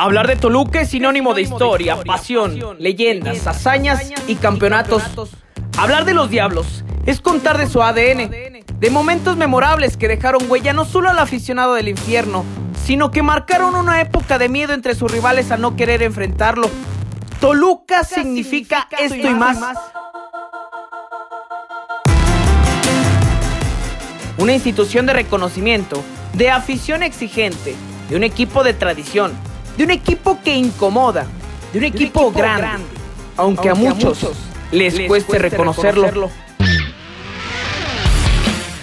Hablar de Toluca es sinónimo de historia, pasión, leyendas, hazañas y campeonatos. Hablar de los Diablos es contar de su ADN, de momentos memorables que dejaron huella no solo al aficionado del infierno, sino que marcaron una época de miedo entre sus rivales a no querer enfrentarlo. Toluca significa esto y más. Una institución de reconocimiento, de afición exigente, de un equipo de tradición de un equipo que incomoda, de un equipo, grande, aunque, a muchos, les, cueste, reconocerlo.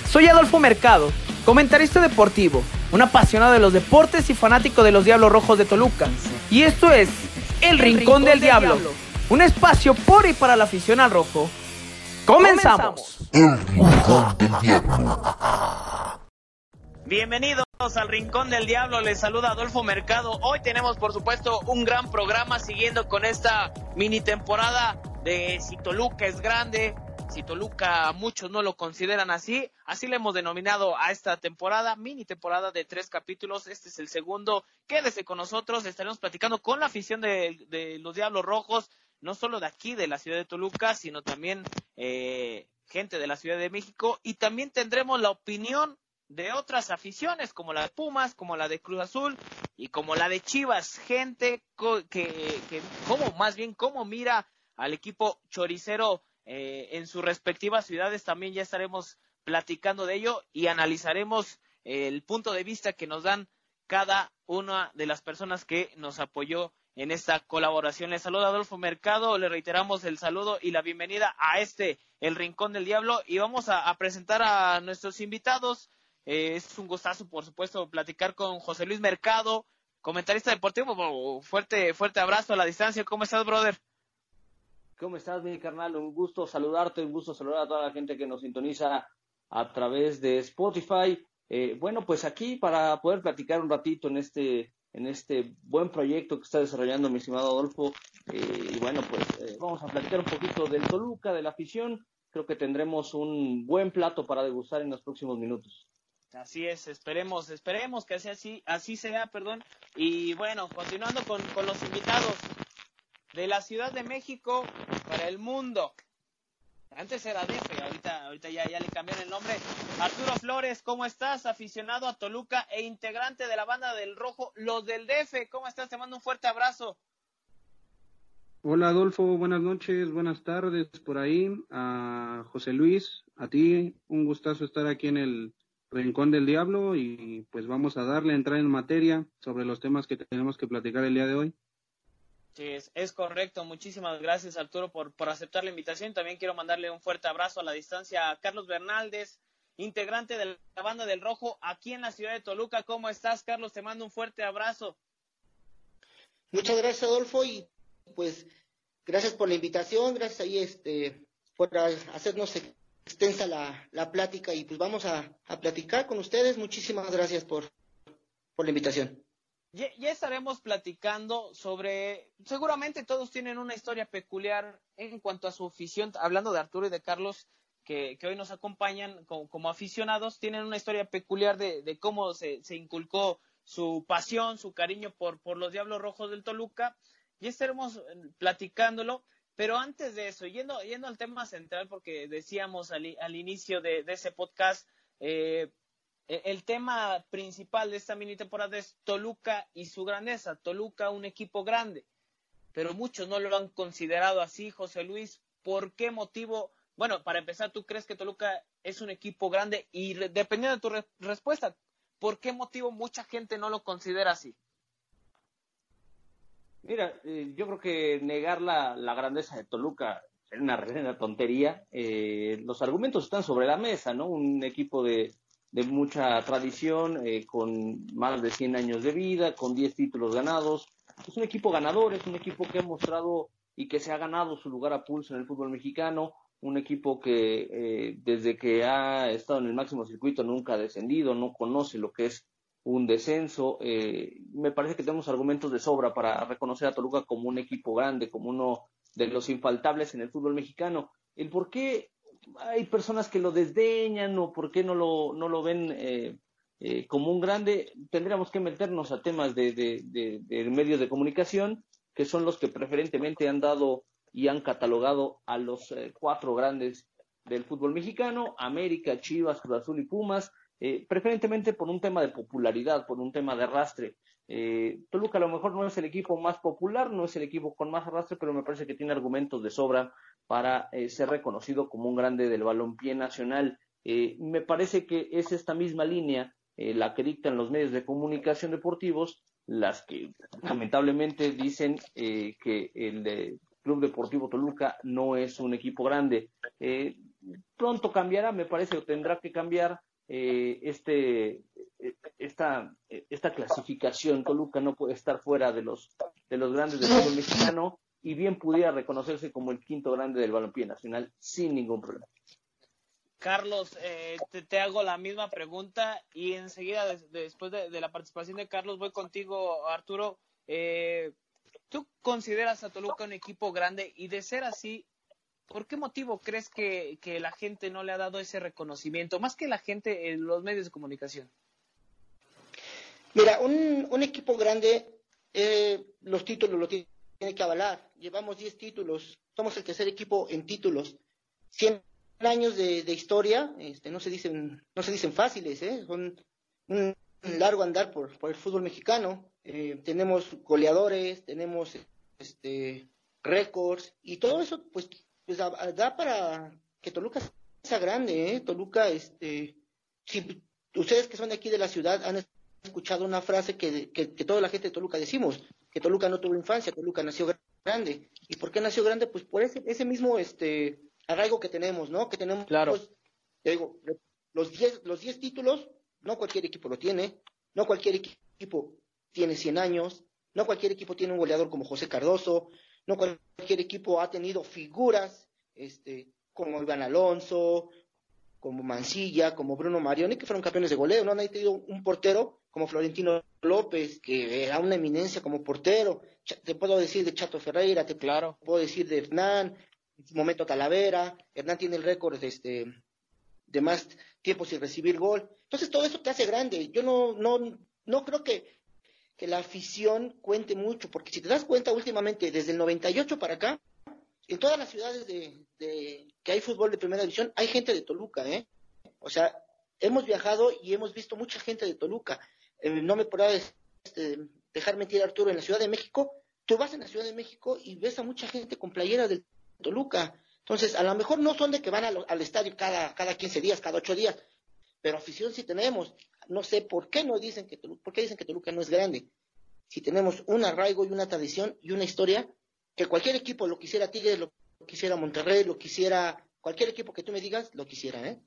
Soy Adolfo Mercado, comentarista deportivo, un apasionado de los deportes y fanático de los Diablos Rojos de Toluca. Y esto es El, Rincón, del, Diablo, un espacio por y para la afición al rojo. ¡Comenzamos! Bienvenidos al Rincón del Diablo, les saluda Adolfo Mercado. Hoy tenemos por supuesto un gran programa siguiendo con esta mini temporada de Si Toluca es grande. Si Toluca muchos no lo consideran así, así le hemos denominado a esta temporada, mini temporada de tres capítulos. Este es el segundo. Quédese con nosotros, estaremos platicando con la afición de, los Diablos Rojos, no solo de aquí, de la ciudad de Toluca, sino también eh, gente de la Ciudad de México. Y también tendremos la opinión de otras aficiones como la de Pumas, como la de Cruz Azul y como la de Chivas, gente que, que como más bien cómo mira al equipo choricero eh, en sus respectivas ciudades, también ya estaremos platicando de ello y analizaremos el punto de vista que nos dan cada una de las personas que nos apoyó en esta colaboración. Le saluda Adolfo Mercado, le reiteramos el saludo y la bienvenida a este, el Rincón del Diablo, y vamos a presentar a nuestros invitados. Eh, es un gustazo, por supuesto, platicar con José Luis Mercado, comentarista deportivo. Fuerte, fuerte abrazo a la distancia. ¿Cómo estás, brother? ¿Cómo estás, mi carnal? Un gusto saludarte, un gusto saludar a toda la gente que nos sintoniza a través de Spotify. Eh, bueno, pues aquí para poder platicar un ratito en este, en este buen proyecto que está desarrollando mi estimado Adolfo. Eh, y bueno, pues vamos a platicar un poquito del Toluca, de la afición. Creo que tendremos un buen plato para degustar en los próximos minutos. Así es, esperemos, esperemos que así, sea, perdón. Y bueno, continuando con, los invitados de la Ciudad de México para el mundo. Antes era DF, ahorita, ahorita ya, ya le cambiaron el nombre. Arturo Flores, ¿cómo estás? Aficionado a Toluca e integrante de la banda del Rojo, los del DF. ¿Cómo estás? Te mando un fuerte abrazo. Hola Adolfo, buenas noches, buenas tardes por ahí. A José Luis, a ti, un gustazo estar aquí en el Rincón del Diablo y pues vamos a darle a entrar en materia sobre los temas que tenemos que platicar el día de hoy. Sí, es, correcto. Muchísimas gracias Arturo por, por aceptar la invitación. También quiero mandarle un fuerte abrazo a la distancia a Carlos Bernaldez, integrante de la banda del Rojo aquí en la ciudad de Toluca. ¿Cómo estás, Carlos? Te mando un fuerte abrazo. Muchas gracias, Adolfo, y pues gracias por la invitación, gracias ahí este por hacernos extensa la, la plática y pues vamos a, a, platicar con ustedes. Muchísimas gracias por, por la invitación. Ya, ya, estaremos platicando sobre, seguramente todos tienen una historia peculiar en cuanto a su afición, hablando de Arturo y de Carlos, que, que hoy nos acompañan como, como, aficionados, tienen una historia peculiar de, cómo se, se, inculcó su pasión, su cariño por, por los Diablos Rojos del Toluca. Ya estaremos eh, platicándolo. Pero antes de eso, yendo, yendo al tema central, porque decíamos al, inicio de, de, ese podcast, eh, e, el tema principal de esta mini temporada es Toluca y su grandeza. Toluca, un equipo grande, pero muchos no lo han considerado así, José Luis. ¿Por qué motivo? Bueno, para empezar, ¿tú crees que Toluca es un equipo grande? Y dependiendo de tu re respuesta, ¿por qué motivo mucha gente no lo considera así? Mira, eh, yo creo que negar la, la grandeza de Toluca es una reverenda tontería. Eh, los argumentos están sobre la mesa, ¿no? Un equipo de, de mucha tradición, eh, con más de 100 años de vida, con 10 títulos ganados. Es un equipo ganador, es un equipo que ha mostrado y que se ha ganado su lugar a pulso en el fútbol mexicano. Un equipo que eh, desde que ha estado en el máximo circuito nunca ha descendido, no conoce lo que es un descenso. Eh, me parece que tenemos argumentos de sobra para reconocer a Toluca como un equipo grande, como uno de los infaltables en el fútbol mexicano. El por qué hay personas que lo desdeñan o por qué no lo, no lo ven eh, eh, como un grande, tendríamos que meternos a temas de, de, medios de comunicación, que son los que preferentemente han dado y han catalogado a los eh, cuatro grandes del fútbol mexicano, América, Chivas, Cruz Azul y Pumas, eh, preferentemente por un tema de popularidad, por un tema de arrastre. Toluca a lo mejor no es el equipo más popular, no es el equipo con más arrastre, pero me parece que tiene argumentos de sobra para ser reconocido como un grande del balompié nacional. me parece que es esta misma línea eh, la que dictan los medios de comunicación deportivos, las que lamentablemente dicen eh, que el Club Deportivo Toluca no es un equipo grande. Eh, pronto cambiará, me parece, o tendrá que cambiar este, esta, esta clasificación. Toluca no puede estar fuera de los, de los grandes del fútbol mexicano y bien pudiera reconocerse como el quinto grande del balompié nacional sin ningún problema. Carlos, eh, te, hago la misma pregunta y enseguida, después de, la participación de Carlos, voy contigo, Arturo. Eh, ¿Tú consideras a Toluca un equipo grande? Y de ser así, ¿por qué motivo crees que, la gente no le ha dado ese reconocimiento? Más que la gente en los medios de comunicación. Mira, un, equipo grande, eh, los títulos lo tiene, que avalar. Llevamos 10 títulos, somos el tercer equipo en títulos. Siempre años de, historia, este, no se dicen, no se dicen fáciles, ¿eh? son un largo andar por, el fútbol mexicano. Eh, tenemos goleadores, tenemos este récords y todo eso, pues, pues da, para que Toluca sea grande, ¿eh? Toluca, este, si ustedes que son de aquí de la ciudad han escuchado una frase que, que, toda la gente de Toluca decimos, que Toluca no tuvo infancia, Toluca nació grande. ¿Y por qué nació grande? Pues por ese, ese mismo, este, arraigo que tenemos, ¿no? Que tenemos, claro. Pues, digo, los 10 los diez títulos, no cualquier equipo lo tiene, no cualquier equipo tiene 100 años, no cualquier equipo tiene un goleador como José Cardoso, no cualquier equipo ha tenido figuras este, como Iván Alonso, como Mancilla, como Bruno Marioni, que fueron campeones de goleo, no han tenido un portero como Florentino López, que era una eminencia como portero, te puedo decir de Chato Ferreira, te claro. puedo decir de Hernán, en su momento Talavera, Hernán tiene el récord de, este, de más tiempo sin recibir gol. Entonces todo eso te hace grande. Yo no, no, no creo que, que la afición cuente mucho, porque si te das cuenta últimamente, desde el 98 para acá, en todas las ciudades de, de, que hay fútbol de primera división, hay gente de Toluca, ¿eh? O sea, hemos viajado y hemos visto mucha gente de Toluca. Eh, no me podrá este, dejar mentir Arturo, en la Ciudad de México, tú vas en la Ciudad de México y ves a mucha gente con playera del Toluca. Entonces, a lo mejor no son de que van al, estadio cada, cada 15 días, cada 8 días, pero afición sí tenemos. No sé por qué no dicen que Toluca, por qué dicen que Toluca no es grande. Si tenemos un arraigo y una tradición y una historia, que cualquier equipo lo quisiera Tigres, lo quisiera Monterrey, lo quisiera cualquier equipo que tú me digas, lo quisiera, ¿eh?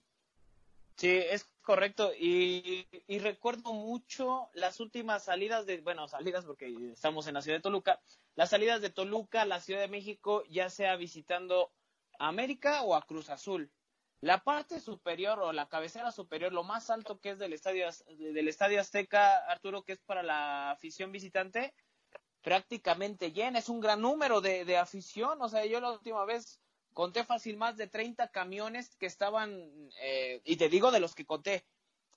Sí, es correcto. Y, y, recuerdo mucho las últimas salidas de, bueno, salidas porque estamos en la ciudad de Toluca, las salidas de Toluca a la Ciudad de México, ya sea visitando América o a Cruz Azul. La parte superior o la cabecera superior, lo más alto que es del estadio, del estadio Azteca, Arturo, que es para la afición visitante, prácticamente llena. Es un gran número de, de afición. O sea, yo la última vez conté fácil más de 30 camiones que estaban, eh, y te digo de los que conté,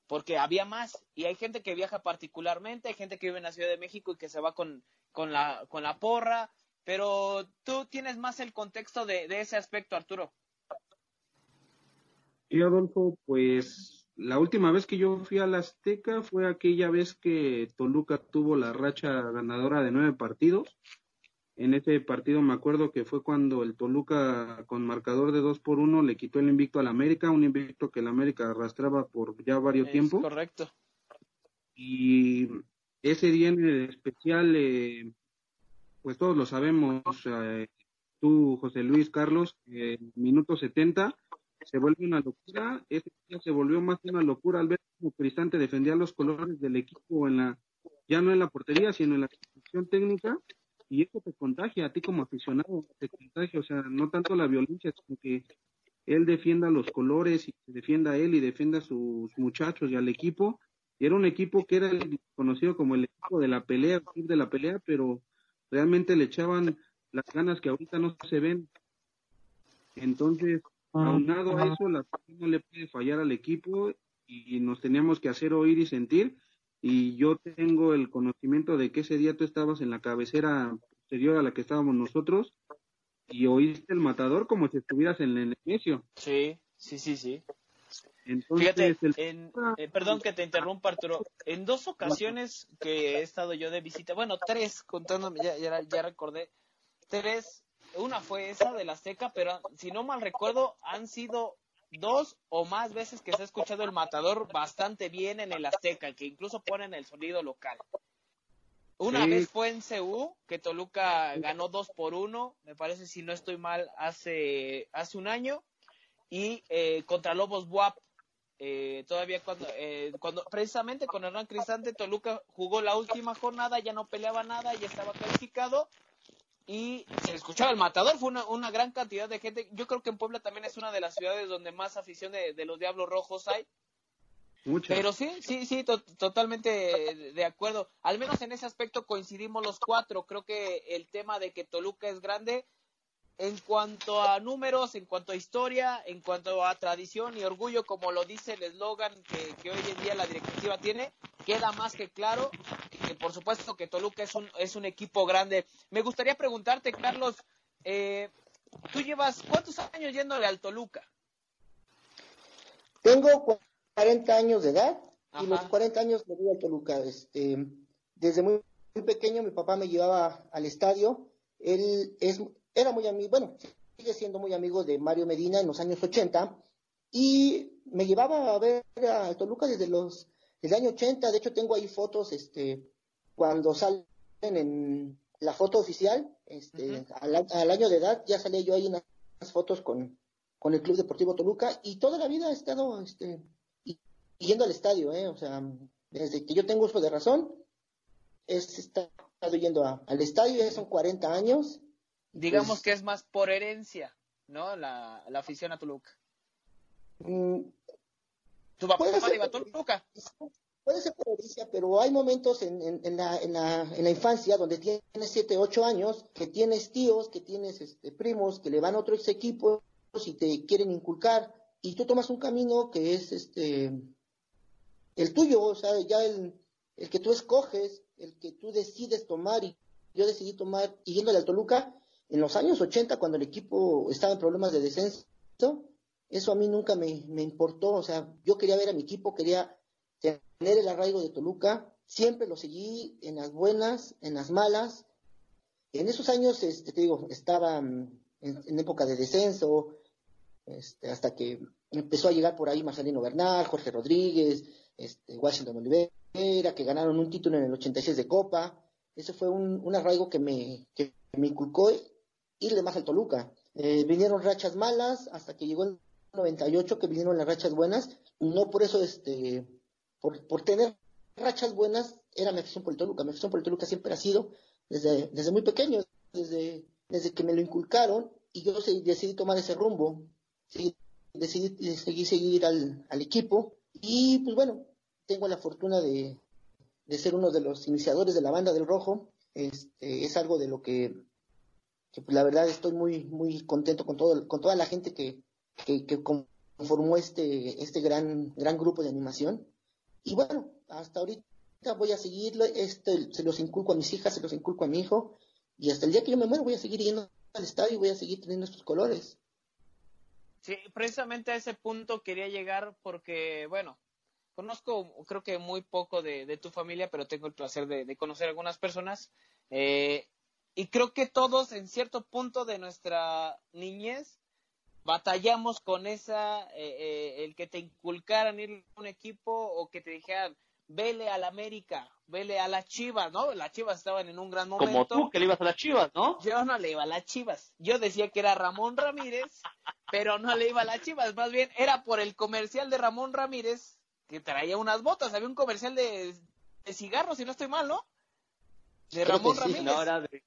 porque había más, y hay gente que viaja particularmente, hay gente que vive en la Ciudad de México y que se va con, con, la, con la porra, pero tú tienes más el contexto de, de ese aspecto, Arturo. Sí, Adolfo, pues la última vez que yo fui a la Azteca fue aquella vez que Toluca tuvo la racha ganadora de nueve partidos en ese partido me acuerdo que fue cuando el Toluca con marcador de 2 por 1 le quitó el invicto al América, un invicto que el América arrastraba por ya varios tiempos. Correcto. Y ese día en especial, eh, pues todos lo sabemos, eh, tú, José Luis Carlos, eh, minuto 70 se vuelve una locura. Ese se volvió más una locura al ver cómo Cristante defendía los colores del equipo en la, ya no en la portería, sino en la construcción técnica y eso te contagia a ti como aficionado, te contagia, o sea, no tanto la violencia, sino que él defienda los colores y defienda a él y defienda a sus muchachos y al equipo. Y era un equipo que era conocido como el equipo de la pelea, el club de la pelea, pero realmente le echaban las ganas que ahorita no se ven. Entonces, aunado a eso, la no le puede fallar al equipo y nos teníamos que hacer oír y sentir. Y yo tengo el conocimiento de que ese día tú estabas en la cabecera posterior a la que estábamos nosotros y oíste el matador como si estuvieras en el inicio. Sí, sí, sí, sí. Fíjate, eh, perdón que te interrumpa Arturo, en dos ocasiones que he estado yo de visita, bueno, tres, contándome, ya, ya, ya recordé, tres, una fue esa de la seca, pero si no mal recuerdo, han sido dos o más veces que se ha escuchado el matador bastante bien en el Azteca, que incluso ponen el sonido local. Una vez fue en CU, que Toluca ganó dos por uno, me parece si no estoy mal, hace, hace un año, y eh, contra Lobos Buap, eh, todavía cuando, eh, cuando, precisamente con Hernán Cristante, Toluca jugó la última jornada, ya no peleaba nada, ya estaba calificado, y se escuchaba el matador, fue una, gran cantidad de gente. Yo creo que en Puebla también es una de las ciudades donde más afición de, los Diablos Rojos hay. Pero sí, sí, sí, totalmente de acuerdo. Al menos en ese aspecto coincidimos los cuatro. Creo que el tema de que Toluca es grande en cuanto a números, en cuanto a historia, en cuanto a tradición y orgullo, como lo dice el eslogan que, hoy en día la directiva tiene, queda más que claro que por supuesto que Toluca es un, es un equipo grande. Me gustaría preguntarte, Carlos, eh, tú llevas cuántos años yéndole al Toluca? Tengo 40 años de edad y los 40 años me voy al Toluca. Este, desde muy, muy pequeño mi papá me llevaba al estadio. Él es era muy amigo, bueno, sigue siendo muy amigo de Mario Medina en los años 80 y me llevaba a ver a Toluca desde los desde el año 80, de hecho tengo ahí fotos este cuando salen en la foto oficial, este, al, año de edad ya salí yo ahí en unas fotos con, con el Club Deportivo Toluca y toda la vida he estado este yendo al estadio, eh, o sea, desde que yo tengo uso de razón, he estado yendo al estadio, ya son 40 años, Digamos pues que es más por herencia, ¿no? La, la afición a Toluca. Mm, ¿Tu papá iba a Toluca? Puede ser por herencia, pero hay momentos en, en, la, en, la, en la infancia donde tienes 7, 8 años, que tienes tíos, que tienes este, primos, que le van a otros equipos y te quieren inculcar, y tú tomas un camino que es este el tuyo, o sea, ya el, el que tú escoges, el que tú decides tomar, y yo decidí tomar, y yéndole al Toluca, en los años 80, cuando el equipo estaba en problemas de descenso, eso a mí nunca me, importó. O sea, yo quería ver a mi equipo, quería tener el arraigo de Toluca. Siempre lo seguí en las buenas, en las malas. En esos años, este, te digo, estaba mm, en, época de descenso, este, hasta que empezó a llegar por ahí Marcelino Bernal, Jorge Rodríguez, este, Washington Olivera, que ganaron un título en el 86 de Copa. Eso fue un, un arraigo que me, que me inculcó irle más al Toluca. Eh, vinieron rachas malas hasta que llegó el 98 que vinieron las rachas buenas. No por eso, este, por, tener rachas buenas, era mi afición por el Toluca. Mi afición por el Toluca siempre ha sido desde, desde muy pequeño, desde, desde que me lo inculcaron y yo decidí tomar ese rumbo. decidí seguir, seguir al, al equipo y pues bueno, tengo la fortuna de, de ser uno de los iniciadores de la banda del Rojo. Este, es algo de lo que que pues, la verdad estoy muy muy contento con todo con toda la gente que, que, conformó este este gran gran grupo de animación. Y bueno hasta ahorita voy a seguirlo. Este se los inculco a mis hijas se los inculco a mi hijo. Y hasta el día que yo me muero voy a seguir yendo al estadio y voy a seguir teniendo estos colores. Sí precisamente a ese punto quería llegar porque bueno conozco creo que muy poco de, tu familia pero tengo el placer de, de conocer algunas personas. Eh, y creo que todos en cierto punto de nuestra niñez batallamos con esa, eh, eh, el que te inculcaran ir a un equipo o que te dijeran, vele a la América, vele a las Chivas, ¿no? Las Chivas estaban en un gran momento. Como tú que le ibas a las Chivas, ¿no? Yo no le iba a las Chivas. Yo decía que era Ramón Ramírez, pero no le iba a las Chivas. Más bien era por el comercial de Ramón Ramírez que traía unas botas. Había un comercial de, de cigarros, si no estoy mal, ¿no? De Ramón Ramírez. No, era de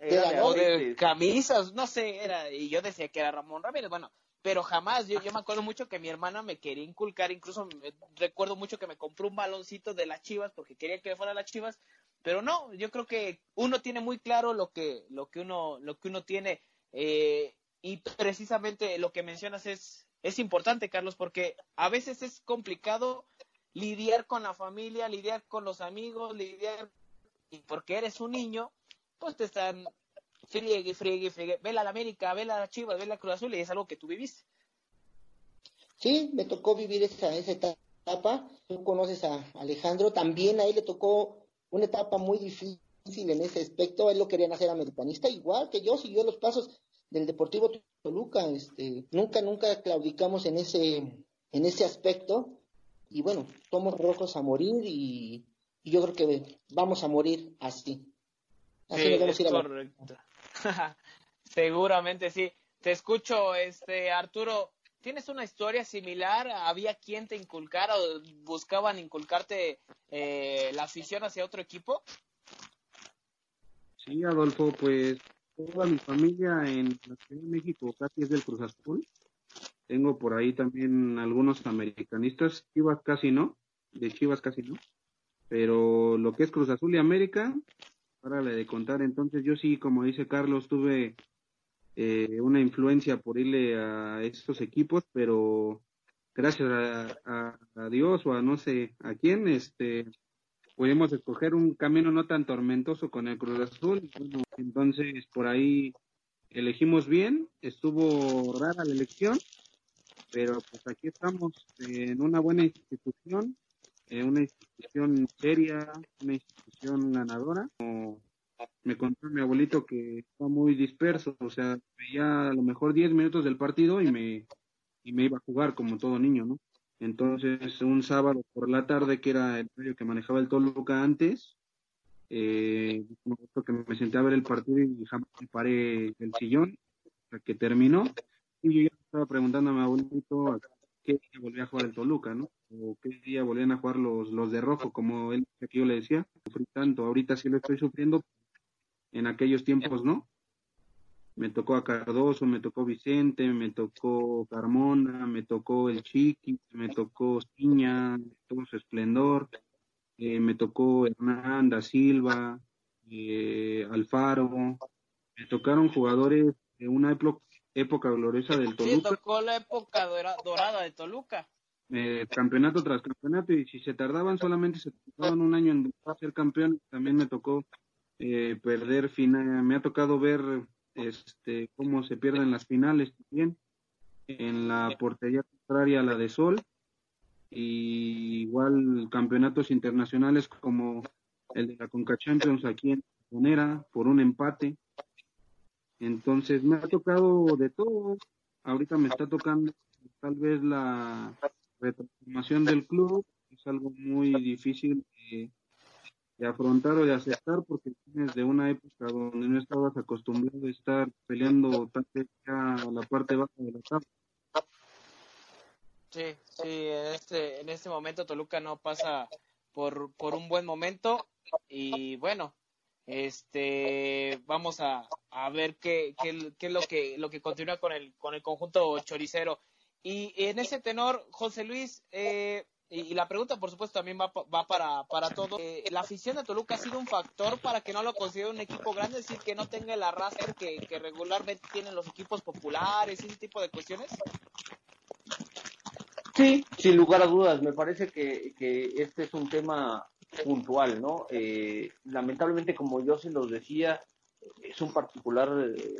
de, camisas, no sé, era, y yo decía que era Ramón Ramírez, bueno, pero jamás, yo, yo me acuerdo mucho que mi hermana me quería inculcar, incluso recuerdo mucho que me compró un baloncito de las chivas porque quería que fuera las chivas, pero no, yo creo que uno tiene muy claro lo que, lo que uno, lo que uno tiene, eh, y precisamente lo que mencionas es, es importante, Carlos, porque a veces es complicado lidiar con la familia, lidiar con los amigos, lidiar y porque eres un niño, pues te están friegue, friegue, friegue, vela la América, vela la Chivas, vela Cruz Azul y es algo que tú viviste. Sí, me tocó vivir esa, esa etapa. Tú conoces a Alejandro, también a él le tocó una etapa muy difícil en ese aspecto. Él lo querían hacer americanista, igual que yo, siguió los pasos del Deportivo Toluca. Este, nunca, nunca claudicamos en ese, en ese aspecto. Y bueno, somos rojos a morir y, yo creo que vamos a morir así. Así sí, a correcto. Seguramente sí. Te escucho, este Arturo. ¿Tienes una historia similar? ¿Había quien te inculcara o buscaban inculcarte eh, la afición hacia otro equipo? Sí, Adolfo, pues toda mi familia en la Ciudad de México casi es del Cruz Azul. Tengo por ahí también algunos americanistas, Chivas casi no, de Chivas casi no, pero lo que es Cruz Azul y América, para de contar, entonces yo sí, como dice Carlos, tuve eh, una influencia por irle a estos equipos, pero gracias a, Dios o a no sé a quién, este, pudimos escoger un camino no tan tormentoso con el Cruz Azul. entonces por ahí elegimos bien, estuvo rara la elección, pero pues aquí estamos en una buena institución, en una institución seria, una institución ganadora. me contó mi abuelito que está muy disperso, o sea, veía a lo mejor 10 minutos del partido y me, y me iba a jugar como todo niño, ¿no? Entonces, un sábado por la tarde, que era el medio que manejaba el Toluca antes, eh, que me senté a ver el partido y jamás me paré del sillón hasta que terminó. Y yo ya estaba preguntando a mi abuelito día volvía a jugar el Toluca, ¿no? O qué día volvían a jugar los, los de rojo, como él, que yo le decía. Sufrí tanto, ahorita sí lo estoy sufriendo, en aquellos tiempos no me tocó a Cardoso, me tocó Vicente, me tocó Carmona, me tocó el Chiqui, me tocó Ciña, todo su esplendor, eh, me tocó Hernanda Silva, eh, Alfaro, me tocaron jugadores de una época, gloriosa del Toluca. Sí, tocó la época dorada de Toluca. Eh, campeonato tras campeonato y si se tardaban solamente se tardaban un año en ser campeón, también me tocó perder final, me ha tocado ver este, cómo se pierden las finales también, en la portería contraria a la de Sol, y igual campeonatos internacionales como el de la Conca Champions aquí en Monera por un empate. Entonces me ha tocado de todo. Ahorita me está tocando tal vez la retransformación del club. Es algo muy difícil de, afrontar o de aceptar porque tienes de una época donde no estabas acostumbrado a estar peleando tan cerca a la parte baja de la tabla. Sí, sí, en este, en este momento Toluca no pasa por, por un buen momento y bueno, este vamos a, a ver qué, qué, qué, es lo que lo que continúa con el con el conjunto choricero y en ese tenor José Luis eh, y, la pregunta, por supuesto, también va, va para, para todos. Eh, ¿La afición de Toluca ha sido un factor para que no lo considere un equipo grande? Es decir, que no tenga el arrastre que, regularmente tienen los equipos populares, ese tipo de cuestiones. Sí, sin lugar a dudas. Me parece que, que este es un tema puntual, ¿no? Eh, lamentablemente, como yo se los decía, es un particular,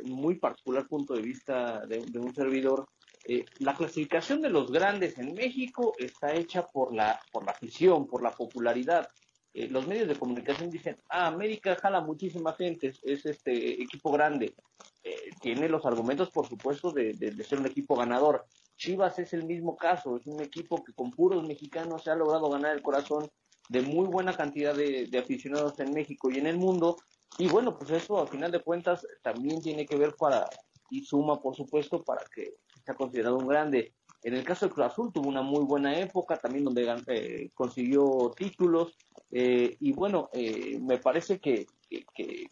muy particular punto de vista de, de un servidor eh, la clasificación de los grandes en México está hecha por la, por la afición, por la popularidad. Eh, los medios de comunicación dicen, ah, América jala muchísima gente, es, este equipo grande. Eh, tiene los argumentos, por supuesto, de, ser un equipo ganador. Chivas es el mismo caso, es un equipo que con puros mexicanos se ha logrado ganar el corazón de muy buena cantidad de, de aficionados en México y en el mundo. Y bueno, pues eso a final de cuentas también tiene que ver para, y suma, por supuesto, para que sea considerado un grande. En el caso del Cruz Azul tuvo una muy buena época, también donde eh, consiguió títulos, eh, y bueno, eh, me parece que, que,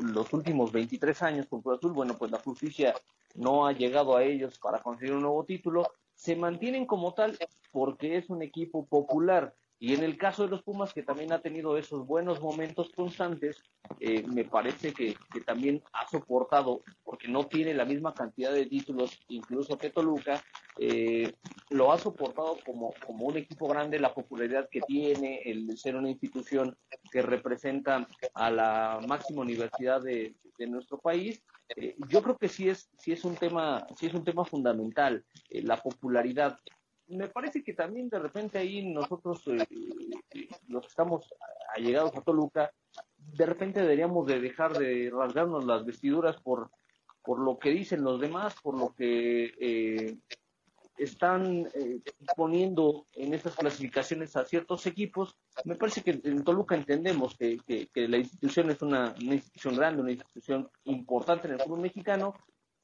los últimos 23 años con Cruz Azul, bueno, pues la justicia no ha llegado a ellos para conseguir un nuevo título, se mantienen como tal porque es un equipo popular Y en el caso de los Pumas, que también ha tenido esos buenos momentos constantes, eh, me parece que, también ha soportado, porque no tiene la misma cantidad de títulos, incluso que Toluca, eh, lo ha soportado como, como un equipo grande, la popularidad que tiene, el ser una institución que representa a la máxima universidad de, nuestro país. Eh, yo creo que sí es, sí es un tema, sí es un tema fundamental, la popularidad me parece que también de repente ahí nosotros, eh, los que estamos allegados a Toluca, de repente deberíamos de dejar de rasgarnos las vestiduras por, por lo que dicen los demás, por lo que eh, están eh, poniendo en estas clasificaciones a ciertos equipos. Me parece que en Toluca entendemos que, que, la institución es una, una, institución grande, una institución importante en el fútbol mexicano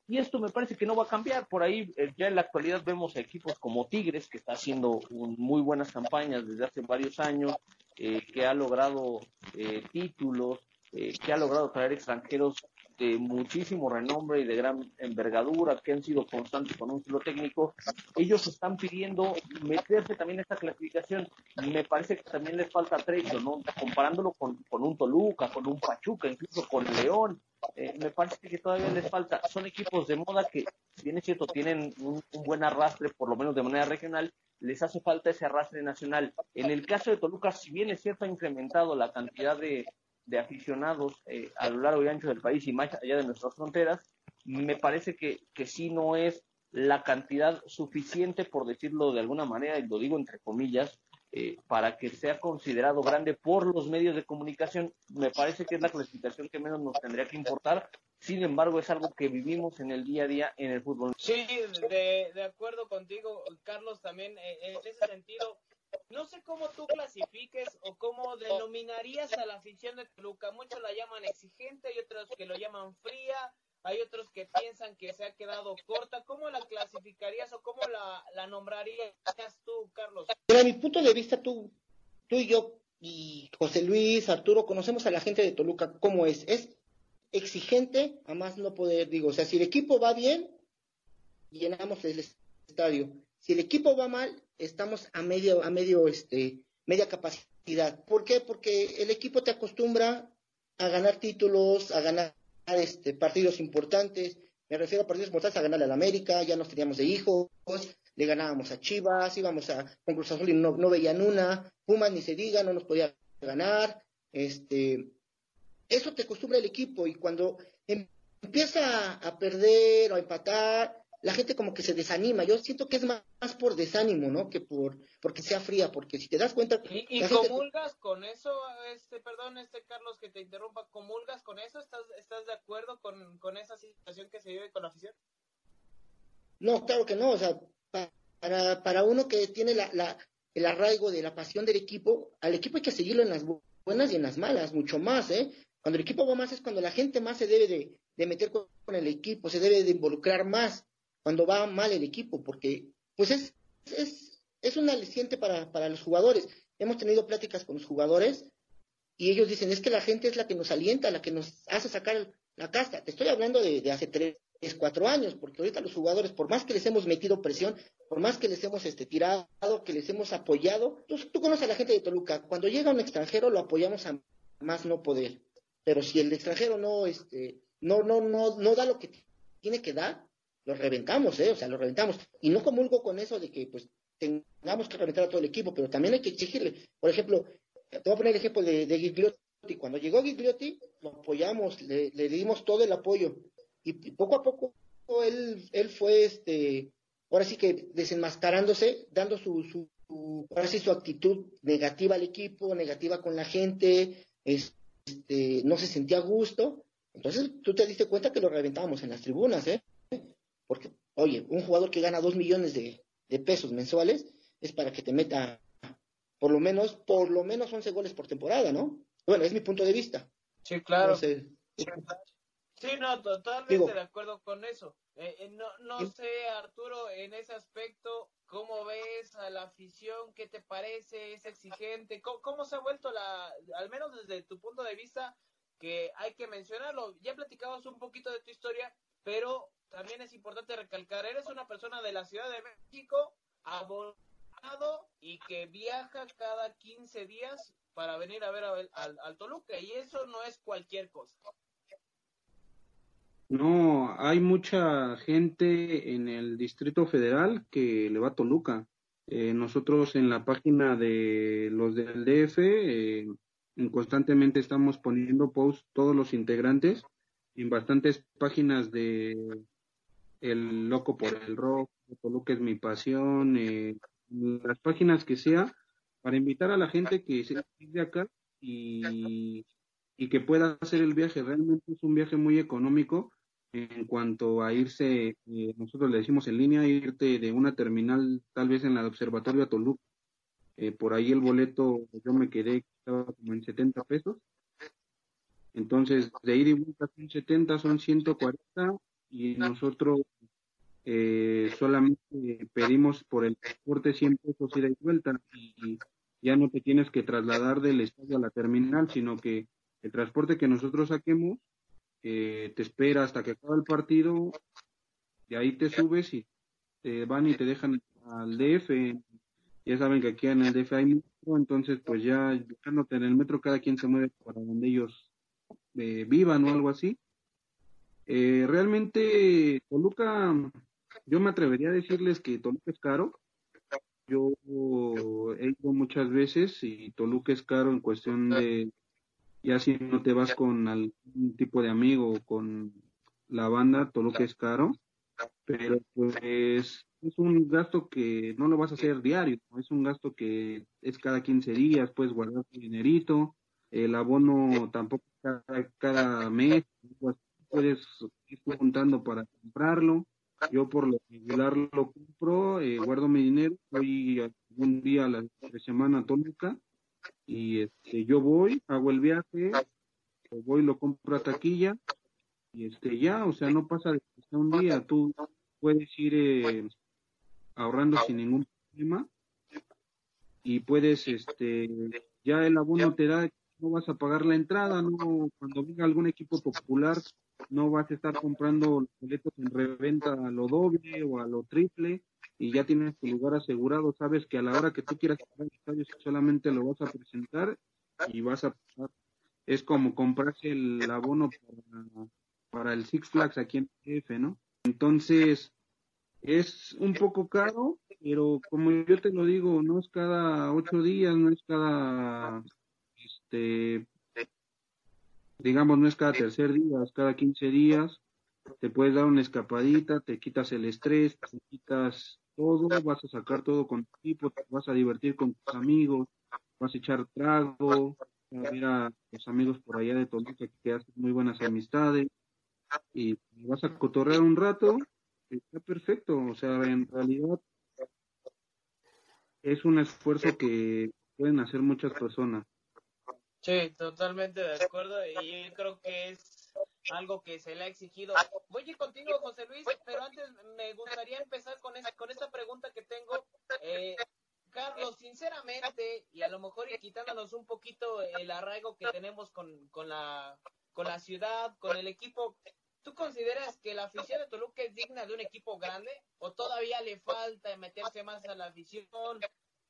y esto me parece que no va a cambiar. Por ahí eh, ya en la actualidad vemos equipos como Tigres, que está haciendo muy buenas campañas desde hace varios años, eh, que ha logrado eh, títulos, que ha logrado traer extranjeros de muchísimo renombre y de gran envergadura, que han sido constantes con un estilo técnico, ellos están pidiendo meterse también en esta clasificación. Me parece que también les falta trecho, ¿no? Comparándolo con, con un Toluca, con un Pachuca, incluso con León, eh, me parece que todavía les falta. Son equipos de moda que, si bien es cierto, tienen un, buen arrastre, por lo menos de manera regional, les hace falta ese arrastre nacional. En el caso de Toluca, si bien es cierto, ha incrementado la cantidad de, de aficionados eh, a lo largo y ancho del país y más allá de nuestras fronteras, me parece que, que sí no es la cantidad suficiente, por decirlo de alguna manera, y lo digo entre comillas, eh, para que sea considerado grande por los medios de comunicación. Me parece que es la clasificación que menos nos tendría que importar. Sin embargo, es algo que vivimos en el día a día en el fútbol. Sí, de, acuerdo contigo, Carlos, también eh, en ese sentido no sé cómo tú clasifiques o cómo denominarías a la afición de Toluca. Muchos la llaman exigente y otros que lo llaman fría. Hay otros que piensan que se ha quedado corta. ¿Cómo la clasificarías o cómo la, la nombrarías tú, Carlos? Desde mi punto de vista, tú, tú y yo y José Luis, Arturo, conocemos a la gente de Toluca cómo es. Es exigente, a más no poder, digo, o sea, si el equipo va bien, llenamos el estadio. Si el equipo va mal, estamos a medio, a medio, este, media capacidad. ¿Por qué? Porque el equipo te acostumbra a ganar títulos, a ganar este, partidos importantes. Me refiero a partidos importantes, a ganarle al América, ya nos teníamos de hijos, le ganábamos a Chivas, íbamos a con Cruz Azul y no, no veían una, Pumas ni se diga, no nos podía ganar. Este, eso te acostumbra el equipo y cuando empieza a perder o a empatar, la gente como que se desanima. Yo siento que es más, por desánimo, ¿no? Que por porque sea fría, porque si te das cuenta... ¿Y, comulgas con eso, este, perdón, este Carlos, que te interrumpa, comulgas con eso? ¿Estás, estás de acuerdo con, con esa situación que se vive con la afición? No, claro que no, o sea, para, para uno que tiene la, la, el arraigo de la pasión del equipo, al equipo hay que seguirlo en las buenas y en las malas, mucho más, ¿eh? Cuando el equipo va más es cuando la gente más se debe de, de meter con el equipo, se debe de involucrar más cuando va mal el equipo, porque pues es, es, es un aliciente para, para los jugadores. Hemos tenido pláticas con los jugadores y ellos dicen, es que la gente es la que nos alienta, la que nos hace sacar la casta. Te estoy hablando de, hace tres, cuatro años, porque ahorita los jugadores, por más que les hemos metido presión, por más que les hemos este, tirado, que les hemos apoyado, tú, tú conoces a la gente de Toluca, cuando llega un extranjero lo apoyamos a más no poder, pero si el extranjero no, este, no, no, no, no da lo que tiene que dar, lo reventamos, ¿eh? O sea, lo reventamos. Y no comulgo con eso de que, pues, tengamos que reventar a todo el equipo, pero también hay que exigirle. Por ejemplo, te voy a poner el ejemplo de, Gigliotti. Cuando llegó Gigliotti, lo apoyamos, le, dimos todo el apoyo. Y, poco a poco él, fue, este, ahora sí que desenmascarándose, dando su, su, su actitud negativa al equipo, negativa con la gente, este, no se sentía a gusto. Entonces tú te diste cuenta que lo reventamos en las tribunas, ¿eh? Porque, oye, un jugador que gana dos millones de, pesos mensuales es para que te meta por lo menos, por lo menos 11 goles por temporada, ¿no? Bueno, es mi punto de vista. Sí, claro. sí, no, totalmente de acuerdo con eso. Eh, eh, no, no sé, Arturo, en ese aspecto, ¿cómo ves a la afición? ¿Qué te parece? ¿Es exigente? ¿Cómo, ¿Cómo, se ha vuelto la, al menos desde tu punto de vista, que hay que mencionarlo? Ya platicabas un poquito de tu historia, pero también es importante recalcar, eres una persona de la Ciudad de México, y que viaja cada 15 días para venir a ver al, al Toluca y eso no es cualquier cosa. No, hay mucha gente en el Distrito Federal que le va a Toluca. Eh, nosotros en la página de los del DF eh, constantemente estamos poniendo posts todos los integrantes en bastantes páginas de El Loco por el Rock, Toluca es mi pasión, eh, las páginas que sea, para invitar a la gente que se de acá y, y que pueda hacer el viaje. Realmente es un viaje muy económico en cuanto a irse, eh, nosotros le decimos en línea, irte de una terminal tal vez en la Observatorio a Toluca. Eh, por ahí el boleto yo me quedé, estaba como en 70 pesos. Entonces, de ir y vuelta son 70, son 140 y nosotros eh, solamente pedimos por el transporte 100 pesos ida y vuelta y ya no te tienes que trasladar del estadio a la terminal, sino que el transporte que nosotros saquemos te espera hasta que acabe el partido, y ahí te subes y te van y te dejan al DF. Ya saben que aquí en el DF hay metro, entonces pues ya en el metro cada quien se mueve para donde ellos eh, vivan o algo así. Eh, realmente Toluca, yo me atrevería a decirles que Toluca es caro. Yo he ido muchas veces y Toluca es caro en cuestión de ya si no te vas con algún tipo de amigo o con la banda, que es caro, pero pues es un gasto que no lo vas a hacer diario, es un gasto que es cada 15 días, puedes guardar tu dinerito, el abono tampoco cada, cada mes, puedes ir juntando para comprarlo. Yo por lo regular lo compro, eh, guardo mi dinero, voy algún día a la semana tónica y este yo voy, hago el viaje, voy lo compro a taquilla y este ya, o sea, no pasa de un día, tú puedes ir eh, ahorrando sin ningún problema y puedes este ya el abono te da no vas a pagar la entrada, no cuando venga algún equipo popular no vas a estar comprando boletos en reventa a lo doble o a lo triple y ya tienes tu lugar asegurado, sabes que a la hora que tú quieras el solamente lo vas a presentar y vas a pasar. Es como comprarse el abono para, el Six Flags aquí en F, ¿no? Entonces, es un poco caro, pero como yo te lo digo, no es cada ocho días, no es cada, este, digamos, no es cada tercer día, es cada quince días. Te puedes dar una escapadita, te quitas el estrés, te quitas todo, vas a sacar todo con tu equipo, te vas a divertir con tus amigos, vas a echar trago, a ver a los amigos por allá de Toluca que haces muy buenas amistades y vas a cotorrear un rato, está perfecto, o sea, en realidad es un esfuerzo que pueden hacer muchas personas. Sí, totalmente de acuerdo y yo creo que es algo que se le ha exigido. Voy a ir contigo, José Luis, pero antes me gustaría empezar con, esta, con esta pregunta que tengo. Eh, Carlos, sinceramente, y a lo mejor quitándonos un poquito el arraigo que tenemos con, con, la, con la ciudad, con el equipo, ¿tú consideras que la afición de Toluca es digna de un equipo grande o todavía le falta meterse más a la afición?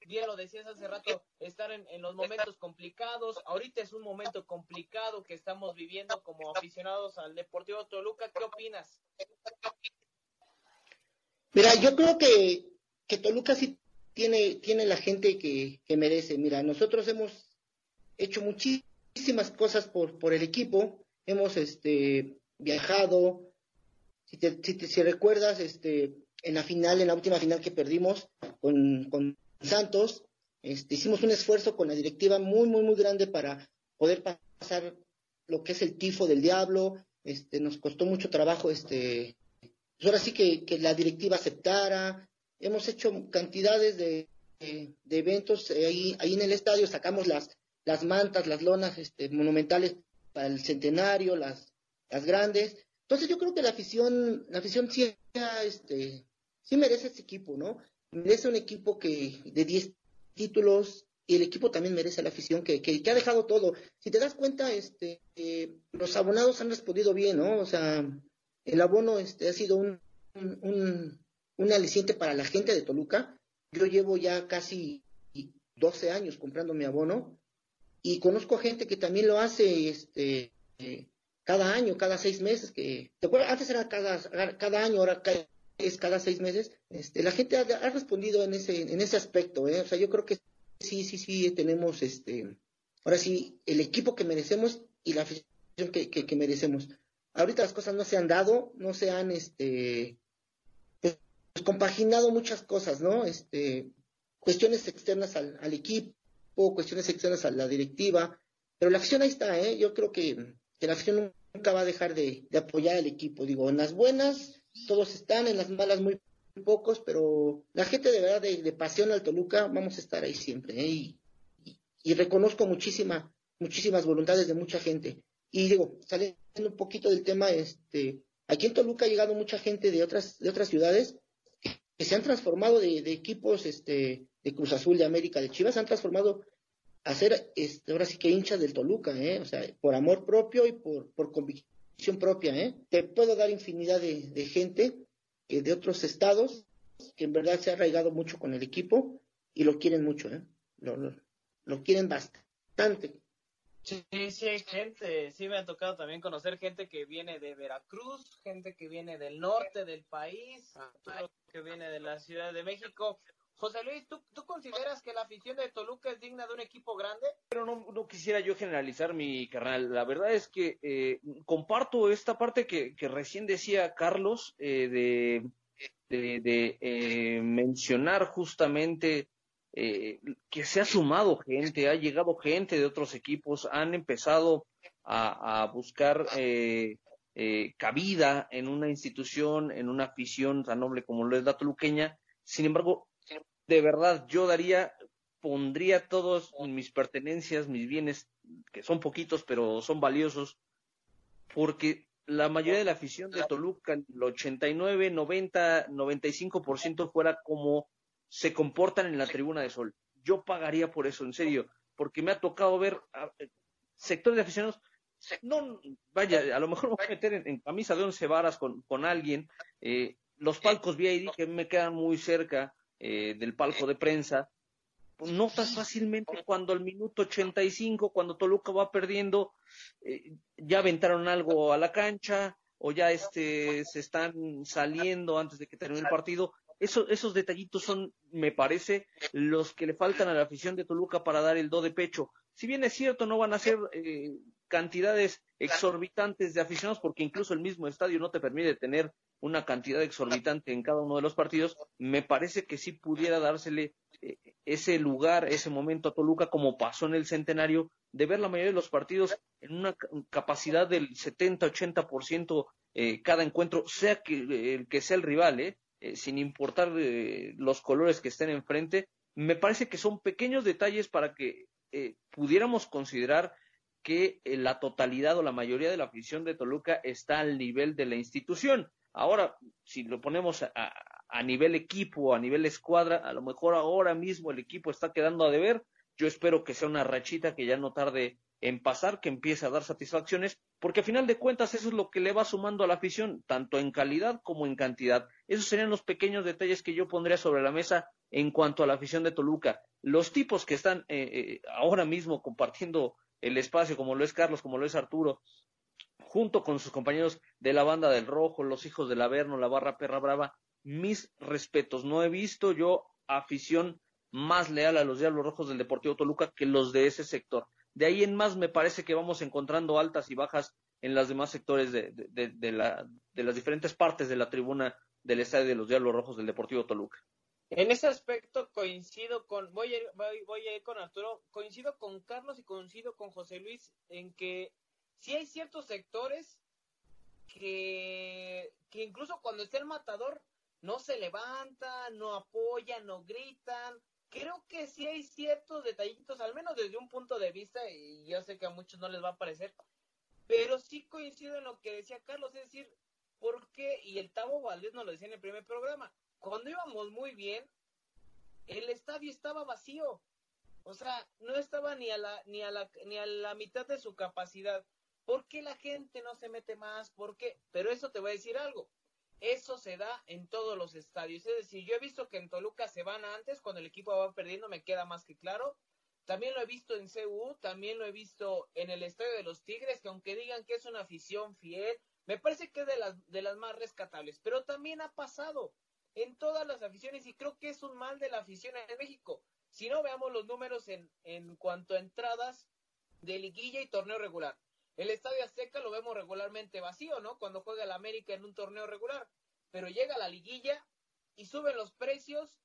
Bien lo decías hace rato, estar en, los momentos complicados. Ahorita es un momento complicado que estamos viviendo como aficionados al Deportivo Toluca. ¿Qué opinas? Mira, yo creo que, que Toluca sí tiene, tiene la gente que, que merece. Mira, nosotros hemos hecho muchísimas cosas por, por el equipo. Hemos este, viajado. Si, te, si, si recuerdas, este, en la final, en la última final que perdimos con, con Santos, este, hicimos un esfuerzo con la directiva muy, muy, muy grande para poder pasar lo que es el tifo del diablo. Este, nos costó mucho trabajo, este, pues ahora sí que, que la directiva aceptara. Hemos hecho cantidades de, de, eventos ahí, ahí en el estadio, sacamos las, las mantas, las lonas este, monumentales para el centenario, las, las grandes. Entonces yo creo que la afición, la afición sí, este, sí merece ese equipo, ¿no? Merece un equipo que de 10 títulos y el equipo también merece la afición que, que, ha dejado todo. Si te das cuenta, este, eh, los abonados han respondido bien, ¿no? O sea, el abono este, ha sido un, un, un, aliciente para la gente de Toluca yo llevo ya casi 12 años comprando mi abono y conozco gente que también lo hace este cada año, cada seis meses, que antes era cada, cada año, ahora es cada seis meses, este, la gente ha, respondido en ese, en ese aspecto, ¿eh? o sea, yo creo que sí, sí, sí tenemos este, ahora sí, el equipo que merecemos y la afición que, que, merecemos. Ahorita las cosas no se han dado, no se han este, pues, compaginado muchas cosas, ¿no? Este, cuestiones externas al, al equipo, cuestiones externas a la directiva, pero la afición ahí está, ¿eh? Yo creo que, que la afición nunca va a dejar de, apoyar al equipo. Digo, en las buenas todos están, en las malas muy pocos, pero la gente de verdad de, pasión al Toluca vamos a estar ahí siempre. ¿eh? Y, y, reconozco muchísima, muchísimas voluntades de mucha gente. Y digo, saliendo un poquito del tema, este, aquí en Toluca ha llegado mucha gente de otras, de otras ciudades que se han transformado de, de equipos este, de Cruz Azul, de América, de Chivas, se han transformado hacer este, ahora sí que hinchas del Toluca, ¿eh? o sea, por amor propio y por, por convicción propia. ¿eh? Te puedo dar infinidad de, de gente que de otros estados que en verdad se ha arraigado mucho con el equipo y lo quieren mucho, ¿eh? lo, lo, quieren bastante. Sí, sí, hay gente, sí me ha tocado también conocer gente que viene de Veracruz, gente que viene del norte del país, que viene de la Ciudad de México. José Luis, ¿tú, consideras que la afición de Toluca es digna de un equipo grande? Pero no, quisiera yo generalizar mi carnal. La verdad es que eh, comparto esta parte que, recién decía Carlos eh, de, eh, mencionar justamente que se ha sumado gente, ha llegado gente de otros equipos, han empezado a, a buscar cabida en una institución, en una afición tan noble como lo es la toluqueña. Sin embargo, de verdad, yo daría, pondría todos mis pertenencias, mis bienes, que son poquitos, pero son valiosos, porque la mayoría de la afición de Toluca, el 89, 90, 95% fuera como se comportan en la tribuna de sol. Yo pagaría por eso, en serio, porque me ha tocado ver sectores de aficionados. No, vaya, a lo mejor me voy a meter en, camisa de once varas con, con alguien. Eh, los palcos VIP que me quedan muy cerca, eh, del palco de prensa, notas fácilmente cuando al minuto 85, cuando Toluca va perdiendo, eh, ya aventaron algo a la cancha o ya este, se están saliendo antes de que termine el partido. Eso, esos detallitos son, me parece, los que le faltan a la afición de Toluca para dar el do de pecho. Si bien es cierto, no van a ser eh, cantidades exorbitantes de aficionados, porque incluso el mismo estadio no te permite tener una cantidad exorbitante en cada uno de los partidos, me parece que sí pudiera dársele eh, ese lugar, ese momento a Toluca, como pasó en el centenario, de ver la mayoría de los partidos en una capacidad del 70-80% eh, cada encuentro, sea que el que sea el rival, eh, eh sin importar los colores que estén enfrente, me parece que son pequeños detalles para que pudiéramos considerar que la totalidad o la mayoría de la afición de Toluca está al nivel de la institución. Ahora, si lo ponemos a, nivel equipo, a nivel escuadra, a lo mejor ahora mismo el equipo está quedando a deber. Yo espero que sea una rachita que ya no tarde en pasar, que empiece a dar satisfacciones, porque a final de cuentas eso es lo que le va sumando a la afición, tanto en calidad como en cantidad. Esos serían los pequeños detalles que yo pondría sobre la mesa en cuanto a la afición de Toluca. Los tipos que están eh, eh, ahora mismo compartiendo el espacio, como lo es Carlos, como lo es Arturo, junto con sus compañeros de la banda del Rojo, los hijos del Averno, la barra perra brava, mis respetos. No he visto yo afición más leal a los Diablos Rojos del Deportivo Toluca que los de ese sector. De ahí en más me parece que vamos encontrando altas y bajas en los demás sectores de, de, las diferentes partes de la tribuna del estadio de los Diablos Rojos del Deportivo Toluca. En ese aspecto coincido con, voy a, voy a ir con Arturo, coincido con Carlos y coincido con José Luis en que si hay ciertos sectores que, que incluso cuando está el matador no se levantan, no apoyan, no gritan. Creo que sí hay ciertos detallitos, al menos desde un punto de vista, y yo sé que a muchos no les va a parecer, pero sí coincido en lo que decía Carlos, es decir, ¿por qué? Y el Tavo Valdés nos lo decía en el primer programa, cuando íbamos muy bien, el estadio estaba vacío, o sea, no estaba ni a la, ni a la, ni a la mitad de su capacidad. ¿Por qué la gente no se mete más? ¿Por qué? Pero eso te voy a decir algo. eso se da en todos los estadios. Es decir, yo he visto que en Toluca se van antes, cuando el equipo va perdiendo, me queda más que claro. También lo he visto en CU, también lo he visto en el Estadio de los Tigres, que aunque digan que es una afición fiel, me parece que es de las, de las más rescatables. Pero también ha pasado en todas las aficiones y creo que es un mal de la afición en México. Si no, veamos los números en, en cuanto a entradas de liguilla y torneo regular. El Estadio Azteca lo vemos regularmente vacío, ¿no? Cuando juega el América en un torneo regular. Pero llega la liguilla y suben los precios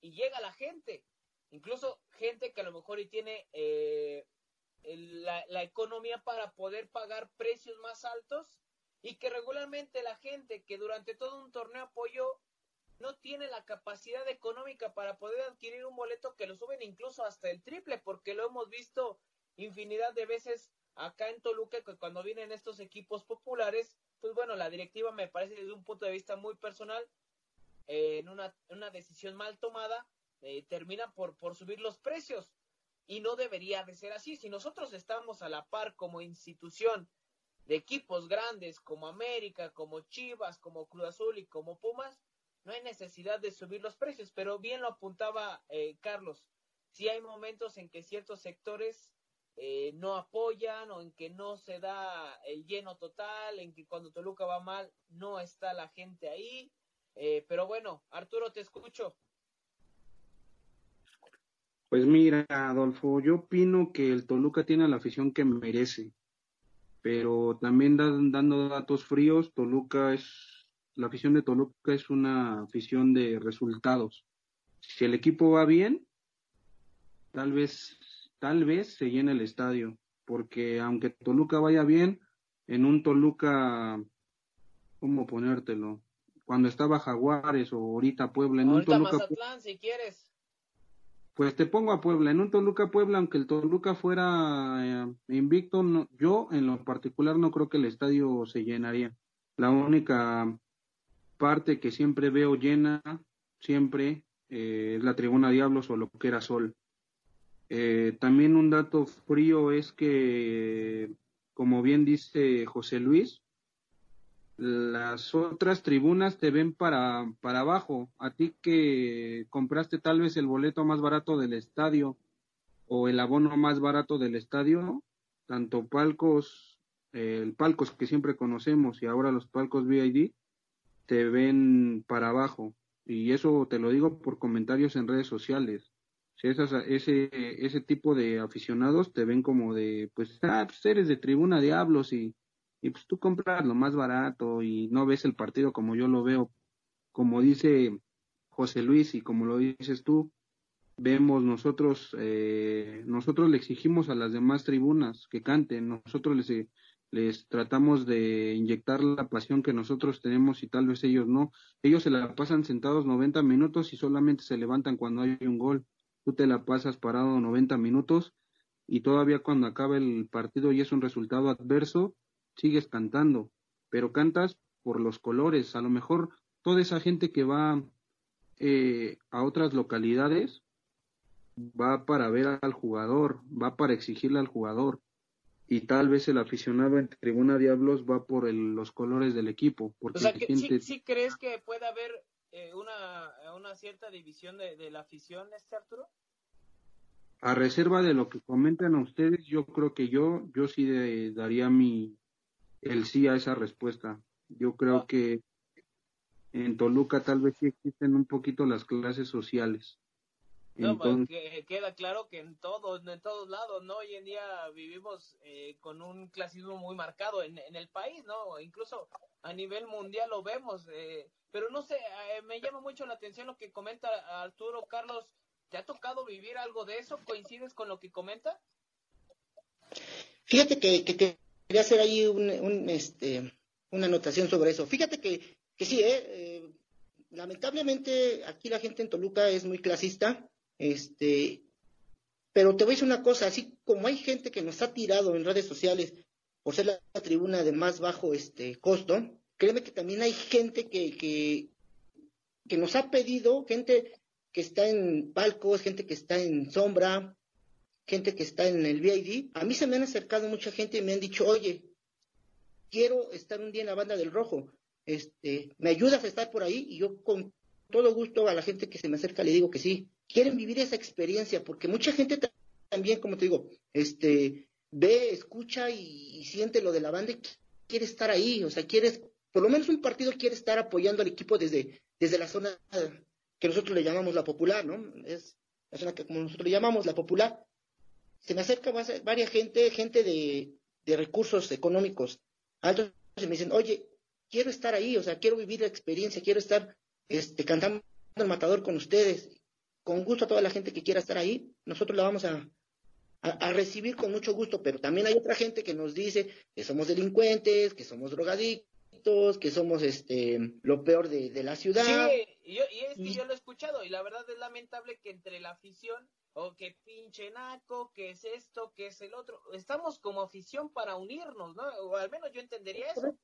y llega la gente. Incluso gente que a lo mejor y tiene eh, la, la economía para poder pagar precios más altos y que regularmente la gente que durante todo un torneo apoyó no tiene la capacidad económica para poder adquirir un boleto que lo suben incluso hasta el triple, porque lo hemos visto infinidad de veces acá en Toluca, que cuando vienen estos equipos populares, pues bueno, la directiva me parece desde un punto de vista muy personal, eh, en una, una, decisión mal tomada, eh, termina por, por subir los precios. Y no debería de ser así. Si nosotros estamos a la par como institución de equipos grandes como América, como Chivas, como Cruz Azul y como Pumas, no hay necesidad de subir los precios. Pero bien lo apuntaba eh, Carlos, si hay momentos en que ciertos sectores eh, no apoyan o en que no se da el lleno total, en que cuando Toluca va mal no está la gente ahí. Eh, pero bueno, Arturo, te escucho. Pues mira, Adolfo, yo opino que el Toluca tiene la afición que merece, pero también dando datos fríos, Toluca es, la afición de Toluca es una afición de resultados. Si el equipo va bien, tal vez tal vez se llene el estadio, porque aunque Toluca vaya bien, en un Toluca, ¿cómo ponértelo? Cuando estaba Jaguares o ahorita Puebla, en un Toluca. Mazatlán, si quieres. Pues te pongo a Puebla, en un Toluca Puebla, aunque el Toluca fuera eh, invicto, yo en lo particular no creo que el estadio se llenaría. La única parte que siempre veo llena, siempre, eh, es la tribuna Diablos o lo que era Sol. Eh, también un dato frío es que, como bien dice José Luis, las otras tribunas te ven para, para abajo. A ti que compraste tal vez el boleto más barato del estadio o el abono más barato del estadio, tanto palcos, el palcos que siempre conocemos y ahora los palcos VID, te ven para abajo. Y eso te lo digo por comentarios en redes sociales ese, ese tipo de aficionados te ven como de, pues, ah, pues eres de tribuna diablos y, y pues tú compras lo más barato y no ves el partido como yo lo veo, como dice José Luis y como lo dices tú, vemos nosotros, eh, nosotros le exigimos a las demás tribunas que canten, nosotros les, les tratamos de inyectar la pasión que nosotros tenemos y tal vez ellos no. Ellos se la pasan sentados 90 minutos y solamente se levantan cuando hay un gol tú te la pasas parado 90 minutos y todavía cuando acaba el partido y es un resultado adverso, sigues cantando, pero cantas por los colores. A lo mejor toda esa gente que va eh, a otras localidades va para ver al jugador, va para exigirle al jugador. Y tal vez el aficionado en Tribuna Diablos va por los colores del equipo. Porque o sea, que, ¿sí, crees que puede haber eh, una, una cierta división de, de, la afición, este Arturo? A reserva de lo que comentan a ustedes, yo creo que yo, yo sí daría mi, el sí a esa respuesta. Yo creo ah. que en Toluca tal vez sí existen un poquito las clases sociales. No, pues, queda claro que en todos, en todos lados, ¿no? Hoy en día vivimos eh, con un clasismo muy marcado en, en, el país, ¿no? Incluso a nivel mundial lo vemos. Eh, pero no sé, eh, me llama mucho la atención lo que comenta Arturo Carlos. ¿Te ha tocado vivir algo de eso? ¿Coincides con lo que comenta? Fíjate que, quería hacer ahí un, este, una anotación sobre eso. Fíjate que, que sí, eh, lamentablemente aquí la gente en Toluca es muy clasista, este, pero te voy a decir una cosa, así como hay gente que nos ha tirado en redes sociales por ser la, tribuna de más bajo este costo, créeme que también hay gente que, que, que nos ha pedido, gente que está en palcos, gente que está en sombra, gente que está en el VID. A mí se me han acercado mucha gente y me han dicho, oye, quiero estar un día en la banda del rojo. este, me ayudas a estar por ahí y yo con todo gusto a la gente que se me acerca le digo que sí. Quieren vivir esa experiencia porque mucha gente también, como te digo, este, ve, escucha y, siente lo de la banda y quiere estar ahí, o sea, quieres, por lo menos un partido quiere estar apoyando al equipo desde, desde la zona que nosotros le llamamos la popular, ¿no? Es la zona que como nosotros le llamamos la popular. Se me acerca varias gente, gente de, de recursos económicos altos, y me dicen, oye, quiero estar ahí, o sea, quiero vivir la experiencia, quiero estar este, cantando el matador con ustedes. Con gusto a toda la gente que quiera estar ahí, nosotros la vamos a, a, recibir con mucho gusto, pero también hay otra gente que nos dice que somos delincuentes, que somos drogadictos, que somos este lo peor de, la ciudad. Sí, y, es que yo lo he escuchado, y la verdad es lamentable que entre la afición, o que pinche naco, que es esto, que es el otro, estamos como afición para unirnos, ¿no? O al menos yo entendería eso.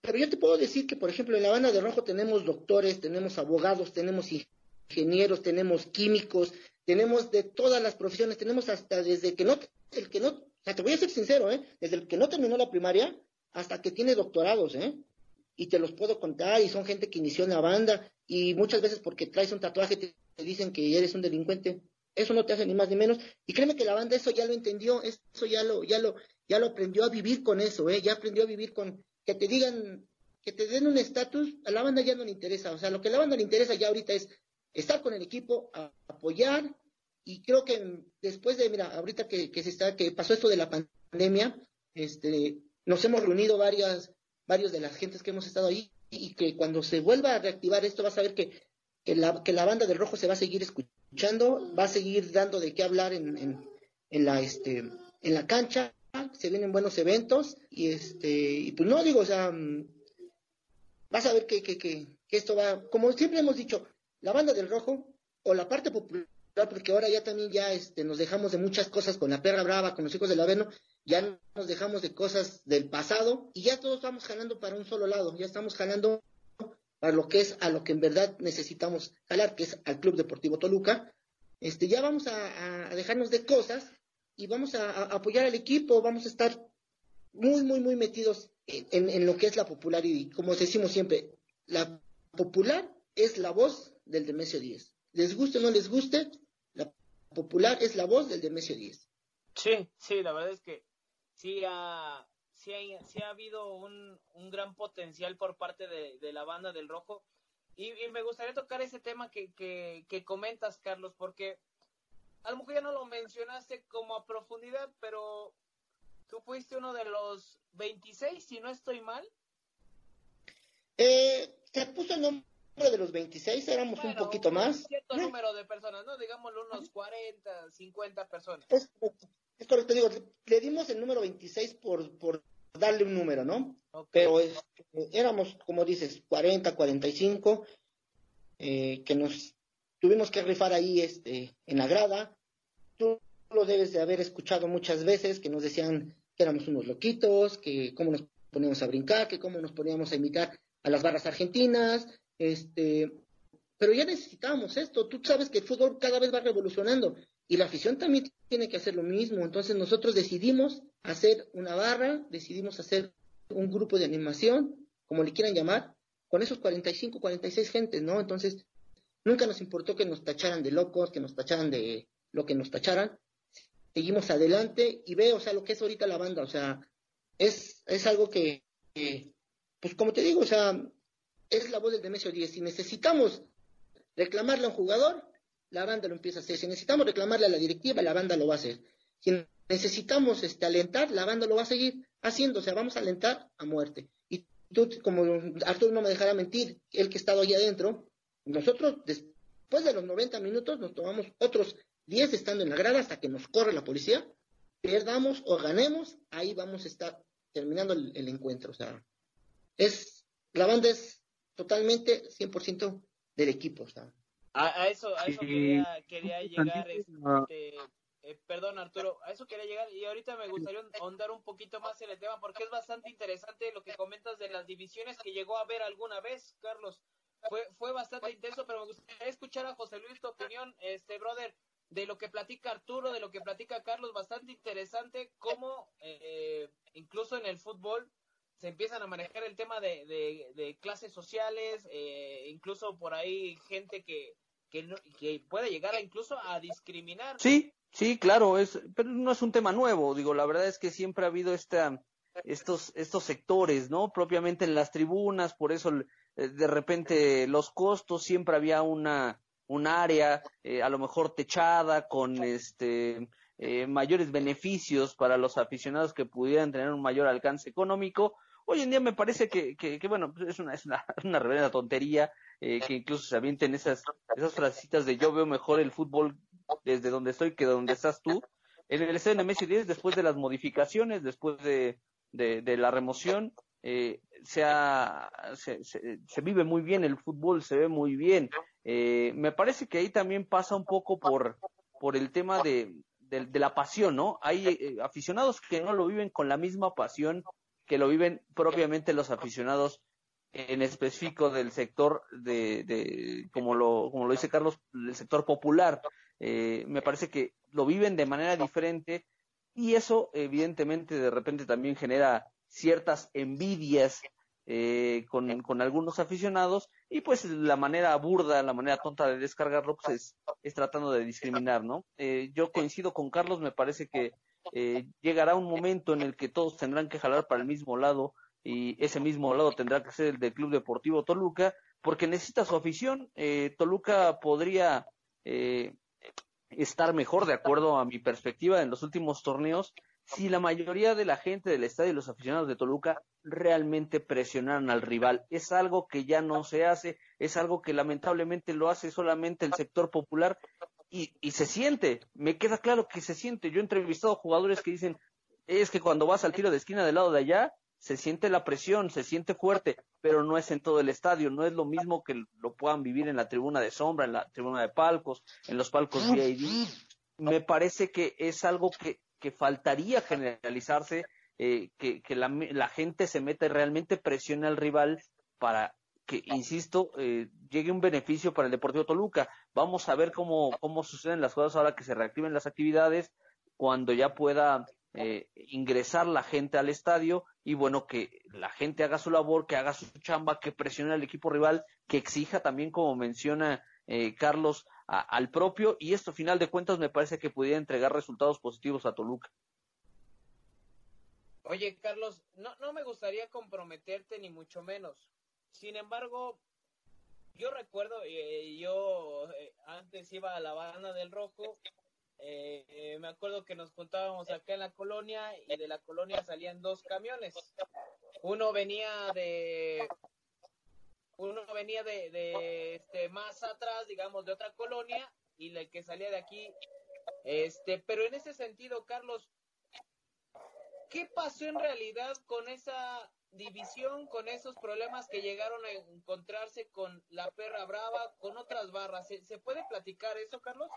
Pero yo te puedo decir que, por ejemplo, en la banda de rojo tenemos doctores, tenemos abogados, tenemos ingenieros, tenemos químicos, tenemos de todas las profesiones, tenemos hasta desde que no, el que no, o sea, te voy a ser sincero, ¿eh? Desde el que no terminó la primaria hasta que tiene doctorados, ¿eh? Y te los puedo contar, y son gente que inició en la banda, y muchas veces porque traes un tatuaje te, dicen que eres un delincuente. Eso no te hace ni más ni menos. Y créeme que la banda eso ya lo entendió, eso ya lo, ya lo, ya lo aprendió a vivir con eso, ¿eh? Ya aprendió a vivir con, que te digan, que te den un estatus, a la banda ya no le interesa. O sea, lo que a la banda le interesa ya ahorita es estar con el equipo, apoyar, y creo que después de, mira, ahorita que, que se está, que pasó esto de la pandemia, este, nos hemos reunido varias, varios de las gentes que hemos estado ahí, y que cuando se vuelva a reactivar esto vas a ver que, que, la, que la banda del rojo se va a seguir escuchando, va a seguir dando de qué hablar en, en, en la, este, en la cancha, se vienen buenos eventos y este y pues no digo o sea mm, vas a ver que, que, que, esto va como siempre hemos dicho la banda del rojo o la parte popular porque ahora ya también ya este nos dejamos de muchas cosas con la perra brava con los hijos del averno ya nos dejamos de cosas del pasado y ya todos estamos jalando para un solo lado ya estamos jalando para lo que es a lo que en verdad necesitamos jalar que es al Club Deportivo Toluca. Este ya vamos a, dejarnos de cosas y vamos a, apoyar al equipo, vamos a estar muy, muy, muy metidos en, lo que es la popular y como decimos siempre, la popular es la voz del Demesio 10. Les guste o no les guste, la popular es la voz del Demesio 10. Sí, sí, la verdad es que sí ha, sí ha, habido un, un, gran potencial por parte de, la banda del Rojo. Y, me gustaría tocar ese tema que, que, que comentas, Carlos, porque a lo mejor ya no lo mencionaste como a profundidad, pero tú fuiste uno de los 26, si no estoy mal. Eh, se puso el nombre de los 26, éramos un poquito más. cierto número de personas, ¿no? Digámoslo unos 40, 50 personas. Es correcto, es correcto. digo, le dimos el número 26 por, por darle un número, ¿no? Pero este, éramos, como dices, 40, 45, eh, que nos tuvimos que rifar ahí este, en la grada. Tú lo debes de haber escuchado muchas veces, que nos decían que éramos unos loquitos, que cómo nos poníamos a brincar, que cómo nos poníamos a imitar a las barras argentinas, este, pero ya necesitábamos esto. Tú sabes que el fútbol cada vez va revolucionando y la afición también tiene que hacer lo mismo. Entonces nosotros decidimos hacer una barra, decidimos hacer un grupo de animación, como le quieran llamar, con esos 45, 46 gentes, ¿no? Entonces Nunca nos importó que nos tacharan de locos, que nos tacharan de lo que nos tacharan. Seguimos adelante y veo, o sea, lo que es ahorita la banda, o sea, es, es algo que, pues como te digo, o sea, es la voz del Demesio 10. Si necesitamos reclamarle a un jugador, la banda lo empieza a hacer. Si necesitamos reclamarle a la directiva, la banda lo va a hacer. Si necesitamos este, alentar, la banda lo va a seguir haciendo. O sea, vamos a alentar a muerte. Y tú, como Arturo no me dejará mentir, el que ha estado ahí adentro, nosotros, después de los 90 minutos, nos tomamos otros 10 estando en la grada hasta que nos corre la policía. Perdamos o ganemos, ahí vamos a estar terminando el, encuentro. O sea, es, la banda es totalmente 100% del equipo. O sea. a, eso, a eso quería, quería llegar. Este, eh, perdón, Arturo, a eso quería llegar y ahorita me gustaría ahondar un poquito más en el tema porque es bastante interesante lo que comentas de las divisiones que llegó a ver alguna vez, Carlos fue, fue bastante intenso, pero me gustaría escuchar a José Luis tu opinión, este brother, de lo que platica Arturo, de lo que platica Carlos, bastante interesante cómo eh, incluso en el fútbol se empiezan a manejar el tema de, de, clases sociales, eh, incluso por ahí gente que, que, que puede llegar incluso a discriminar. Sí, sí, claro, es, pero no es un tema nuevo, digo, la verdad es que siempre ha habido esta, estos, estos sectores, ¿no? Propiamente en las tribunas, por eso eh, de repente los costos, siempre había una, un área, eh, a lo mejor techada, con este, mayores beneficios para los aficionados que pudieran tener un mayor alcance económico, Hoy en día me parece que, bueno, pues, es una, es una, una tontería eh, que incluso se avienten esas, esas frasecitas de yo veo mejor el fútbol desde donde estoy que donde estás tú. En el estadio Messi 10, después de las modificaciones, después de, la remoción, eh, se, se, se, vive muy bien el fútbol, se ve muy bien. Eh, me parece que ahí también pasa un poco por, por el tema de, de, de la pasión, ¿no? Hay eh, aficionados que no lo viven con la misma pasión que lo viven propiamente los aficionados en específico del sector de, de como lo como lo dice Carlos del sector popular eh, me parece que lo viven de manera diferente y eso evidentemente de repente también genera ciertas envidias eh, con, con, algunos aficionados y pues la manera burda, la manera tonta de descargarlo pues es, es tratando de discriminar, ¿no? Eh, yo coincido con Carlos, me parece que eh, llegará un momento en el que todos tendrán que jalar para el mismo lado y ese mismo lado tendrá que ser el del Club Deportivo Toluca porque necesita su afición. Eh, Toluca podría eh, estar mejor de acuerdo a mi perspectiva en los últimos torneos si la mayoría de la gente del estadio y los aficionados de Toluca realmente presionaran al rival. Es algo que ya no se hace, es algo que lamentablemente lo hace solamente el sector popular y, y se siente, me queda claro que se siente. Yo he entrevistado jugadores que dicen, es que cuando vas al tiro de esquina del lado de allá, se siente la presión, se siente fuerte, pero no es en todo el estadio, no es lo mismo que lo puedan vivir en la tribuna de sombra, en la tribuna de palcos, en los palcos VIP. Me parece que es algo que, que faltaría generalizarse, eh, que, que la, gente se mete realmente presione al rival para que, insisto, eh, llegue un beneficio para el Deportivo Toluca. Vamos a ver cómo, cómo suceden las cosas ahora que se reactiven las actividades, cuando ya pueda eh, ingresar la gente al estadio y bueno, que la gente haga su labor, que haga su chamba, que presione al equipo rival, que exija también, como menciona eh, Carlos, al propio y esto, final de cuentas, me parece que pudiera entregar resultados positivos a Toluca. Oye, Carlos, no, no me gustaría comprometerte ni mucho menos, sin embargo, yo recuerdo, eh, yo eh, antes iba a la banda del Rojo, eh, me acuerdo que nos juntábamos acá en la colonia y de la colonia salían dos camiones. Uno venía de uno venía de, de este más atrás, digamos, de otra colonia y el que salía de aquí este, pero en ese sentido, Carlos, ¿qué pasó en realidad con esa división con esos problemas que llegaron a encontrarse con la perra brava, con otras barras. ¿Se, puede platicar eso, Carlos?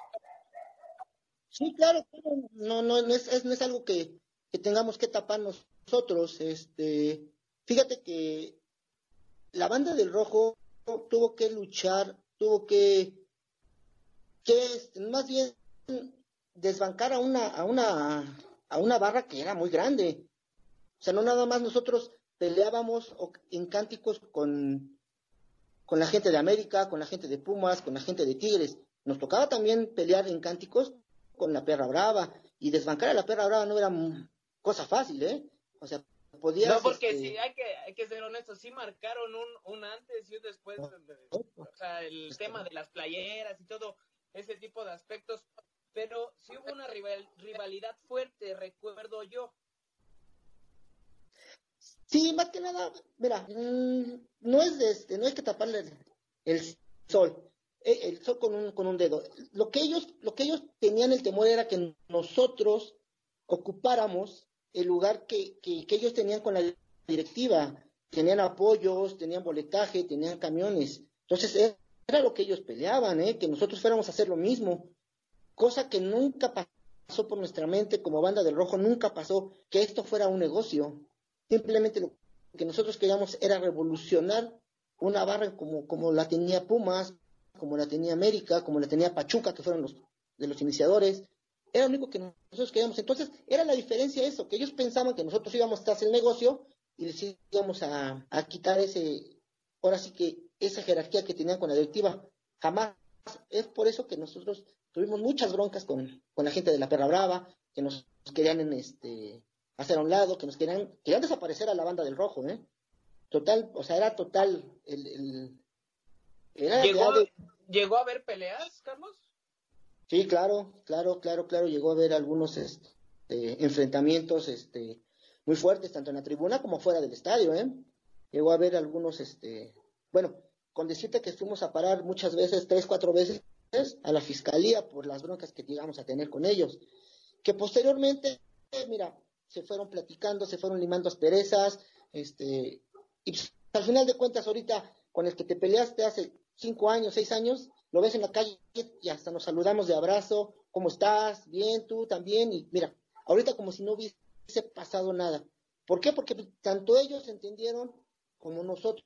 Sí, claro, no, no, no, es, no es algo que, que tengamos que tapar nosotros. Este, fíjate que la banda del rojo tuvo que luchar, tuvo que, que este, más bien desbancar a una, a una, a una barra que era muy grande. O sea, no nada más nosotros peleábamos en cánticos con, con la gente de América, con la gente de Pumas, con la gente de Tigres. Nos tocaba también pelear en cánticos con la perra brava. Y desbancar a la perra brava no era cosa fácil, ¿eh? O sea, podía No, porque este sí, hay que, hay que ser honestos, sí marcaron un, un antes y un después, o sea, el tema de las playeras y todo ese tipo de aspectos, pero sí hubo una rivalidad fuerte, recuerdo yo, Sí, más que nada, mira, mm, no es este, no es que taparle el, sol, eh, el sol con un, con un dedo. Lo que ellos, lo que ellos tenían el temor era que nosotros ocupáramos el lugar que, que, ellos tenían con la directiva. Tenían apoyos, tenían boletaje, tenían camiones. Entonces era lo que ellos peleaban, ¿eh? que nosotros fuéramos a hacer lo mismo. Cosa que nunca pasó por nuestra mente como banda del rojo, nunca pasó que esto fuera un negocio. Simplemente lo que nosotros queríamos era revolucionar una barra como, como la tenía Pumas, como la tenía América, como la tenía Pachuca, que fueron los de los iniciadores. Era lo único que nosotros queríamos. Entonces, era la diferencia eso, que ellos pensaban que nosotros íbamos a hacer el negocio y les íbamos a, a quitar ese, ahora sí que esa jerarquía que tenían con la directiva. Jamás. Es por eso que nosotros tuvimos muchas broncas con, con la gente de la Perra Brava, que nos querían en este, hacer a un lado, que nos querían, querían desaparecer a la banda del rojo, ¿eh? Total, o sea, era total el, el ¿Llegó, a haber peleas, Carlos? Sí, claro, claro, claro, claro, llegó a haber algunos este, enfrentamientos este, muy fuertes, tanto en la tribuna como fuera del estadio, ¿eh? Llegó a haber algunos, este, bueno, con decirte que fuimos a parar muchas veces, tres, cuatro veces, a la fiscalía por las broncas que llegamos a tener con ellos, que posteriormente, mira, se fueron platicando, se fueron limando asperezas, este, y pues, al final de cuentas ahorita con el que te peleaste hace cinco años, seis años, lo ves en la calle y hasta nos saludamos de abrazo, ¿cómo estás? Bien, tú también, y mira, ahorita como si no hubiese pasado nada. ¿Por qué? Porque tanto ellos entendieron como nosotros